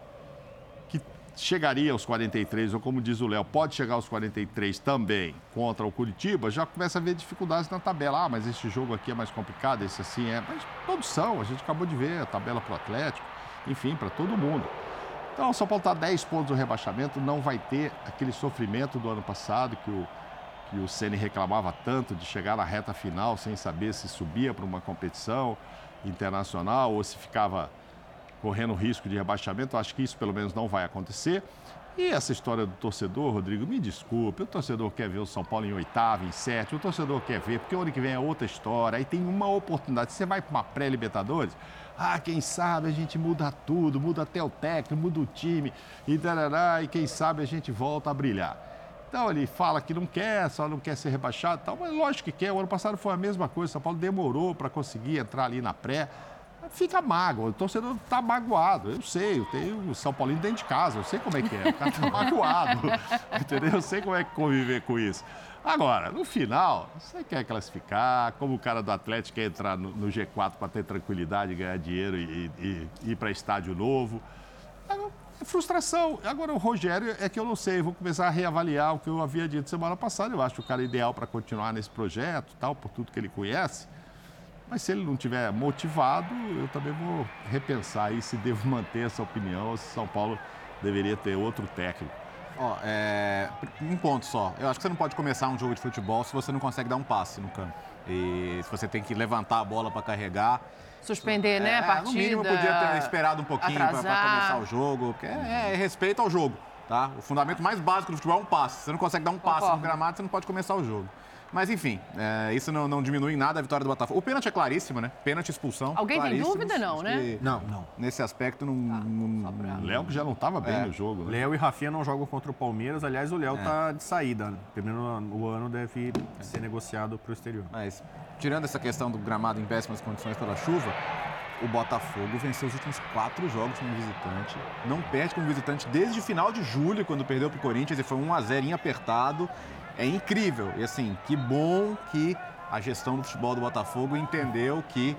chegaria aos 43, ou como diz o Léo, pode chegar aos 43 também contra o Curitiba, já começa a ver dificuldades na tabela. Ah, mas esse jogo aqui é mais complicado, esse assim é. Mas todos são, a gente acabou de ver a tabela para o Atlético, enfim, para todo mundo. Então, o São Paulo está 10 pontos do rebaixamento, não vai ter aquele sofrimento do ano passado que o, que o Ceni reclamava tanto de chegar na reta final sem saber se subia para uma competição internacional ou se ficava correndo risco de rebaixamento. Acho que isso pelo menos não vai acontecer. E essa história do torcedor, Rodrigo, me desculpe, o torcedor quer ver o São Paulo em oitavo, em sétimo, o torcedor quer ver, porque o ano que vem é outra história, aí tem uma oportunidade. Você vai para uma pré-Libertadores, ah, quem sabe a gente muda tudo, muda até o técnico, muda o time, e, darará, e quem sabe a gente volta a brilhar. Então ele fala que não quer, só não quer ser rebaixado tal, mas lógico que quer. O ano passado foi a mesma coisa, o São Paulo demorou para conseguir entrar ali na pré. Fica mágoa, o torcedor está magoado. Eu sei, eu tenho o São Paulino dentro de casa, eu sei como é que é. O cara está magoado, entendeu? Eu sei como é que conviver com isso. Agora, no final, você quer classificar, como o cara do Atlético quer entrar no, no G4 para ter tranquilidade, ganhar dinheiro e, e, e ir para estádio novo. É frustração. Agora, o Rogério é que eu não sei, vou começar a reavaliar o que eu havia dito semana passada. Eu acho o cara ideal para continuar nesse projeto, tal, por tudo que ele conhece. Mas se ele não tiver motivado, eu também vou repensar aí se devo manter essa opinião ou se São Paulo deveria ter outro técnico. Ó, é, um ponto só. Eu acho que você não pode começar um jogo de futebol se você não consegue dar um passe no campo. E se você tem que levantar a bola para carregar. Suspender, né, a É, partida. No mínimo podia ter esperado um pouquinho para começar o jogo, porque é, é respeito ao jogo, tá? O fundamento mais básico do futebol é um passe. Se você não consegue dar um passe no Concordo. gramado, você não pode começar o jogo. Mas enfim, é, isso não, não diminui em nada a vitória do Botafogo. O pênalti é claríssimo, né? Pênalti expulsão. Alguém tem dúvida, não, né? Não, não. Nesse aspecto, não. não Léo que já não estava bem É. no jogo, né? Léo e Rafinha não jogam contra o Palmeiras. Aliás, o Léo É. tá de saída. Primeiro o ano deve ser negociado para o exterior. Mas, tirando essa questão do gramado em péssimas condições pela chuva, o Botafogo venceu os últimos quatro jogos como visitante. Não perde como visitante desde o final de julho, quando perdeu para o Corinthians e foi um a 0 apertado. É incrível. E assim, que bom que a gestão do futebol do Botafogo entendeu que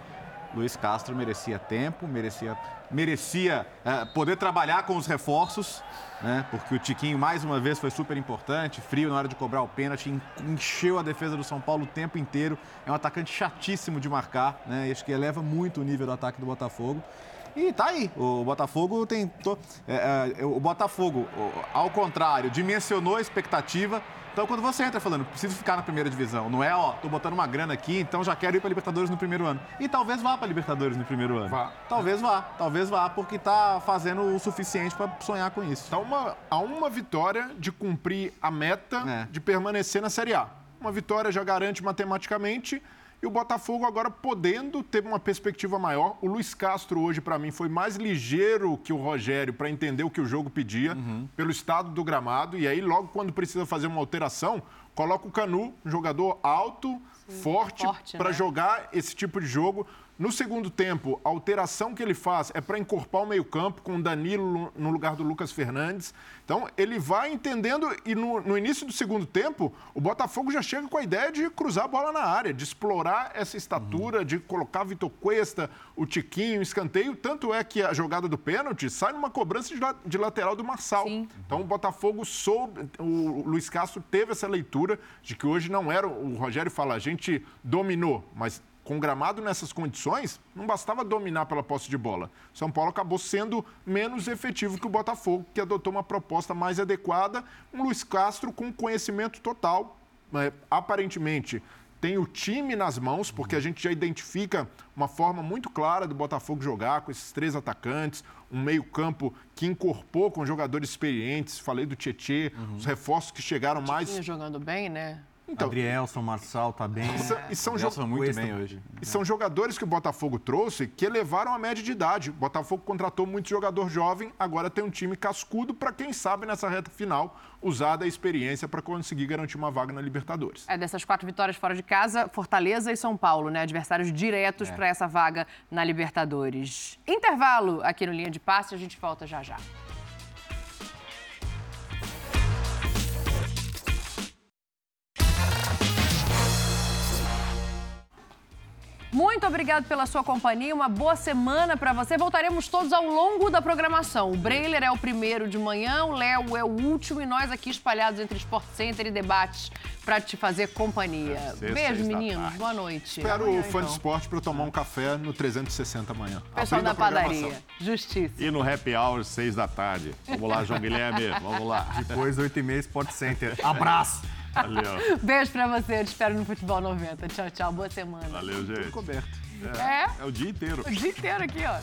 Luiz Castro merecia tempo, merecia, merecia eh, poder trabalhar com os reforços, né? Porque o Tiquinho, mais uma vez, foi super importante, frio na hora de cobrar o pênalti, en- encheu a defesa do São Paulo o tempo inteiro. É um atacante chatíssimo de marcar, né? Acho que eleva muito o nível do ataque do Botafogo. E tá aí, o Botafogo tentou. é, é, o Botafogo, ao contrário, dimensionou a expectativa. Então, quando você entra falando, preciso ficar na primeira divisão, não é, ó, tô botando uma grana aqui, então já quero ir pra Libertadores no primeiro ano. E talvez vá pra Libertadores no primeiro ano. Vá. Talvez vá, talvez vá, porque tá fazendo o suficiente pra sonhar com isso. Tá uma, a uma vitória de cumprir a meta de permanecer na Série A. Uma vitória já garante matematicamente e o Botafogo agora podendo ter uma perspectiva maior. O Luiz Castro hoje, para mim, foi mais ligeiro que o Rogério para entender o que o jogo pedia, pelo estado do gramado. E aí, logo quando precisa fazer uma alteração, coloca o Canu, um jogador alto, forte, forte, para né? jogar esse tipo de jogo. No segundo tempo, a alteração que ele faz é para encorpar o meio-campo com o Danilo no lugar do Lucas Fernandes. Então, ele vai entendendo e no, no início do segundo tempo, o Botafogo já chega com a ideia de cruzar a bola na área, de explorar essa estatura, de colocar Vitor Cuesta, o Tiquinho, o escanteio. Tanto é que a jogada do pênalti sai numa cobrança de, de lateral do Marçal. Então, o Botafogo soube, o Luiz Castro teve essa leitura de que hoje não era, o Rogério fala, a gente dominou, mas com gramado nessas condições, não bastava dominar pela posse de bola. São Paulo acabou sendo menos efetivo que o Botafogo, que adotou uma proposta mais adequada. Um Luiz Castro com conhecimento total, é, aparentemente tem o time nas mãos, porque a gente já identifica uma forma muito clara do Botafogo jogar com esses três atacantes, um meio-campo que incorporou com jogadores experientes. Falei do Tietê, os reforços que chegaram mais jogando bem, né? Então- Adrielson, Marçal tá bem. E são, e são Nelson jo- muito Cuesta. bem hoje. E são jogadores que o Botafogo trouxe que elevaram a média de idade. O Botafogo contratou muito jogador jovem, agora tem um time cascudo para quem sabe nessa reta final usar da experiência para conseguir garantir uma vaga na Libertadores. É dessas quatro vitórias fora de casa, Fortaleza e São Paulo, né? Adversários diretos para essa vaga na Libertadores. Intervalo aqui no Linha de Passe, a gente volta já já. Muito obrigado pela sua companhia, uma boa semana para você. Voltaremos todos ao longo da programação. O Breiler é o primeiro de manhã, o Léo é o último e nós aqui espalhados entre Sport Center e debates para te fazer companhia. Sexta, Beijo, meninos. Boa noite. Espero Amanhã, o fã então. de esporte para eu tomar um café no 360 amanhã. Pessoal Abrindo da padaria. Justiça. E no Happy Hour, seis da tarde. Vamos lá, João Guilherme, vamos lá. Depois, 8h30, Sport Center. Abraço! Valeu. Beijo pra você. Eu te espero no Futebol 90. Tchau, tchau. Boa semana. Valeu, gente. coberto. É? É o dia inteiro. O dia inteiro aqui, ó.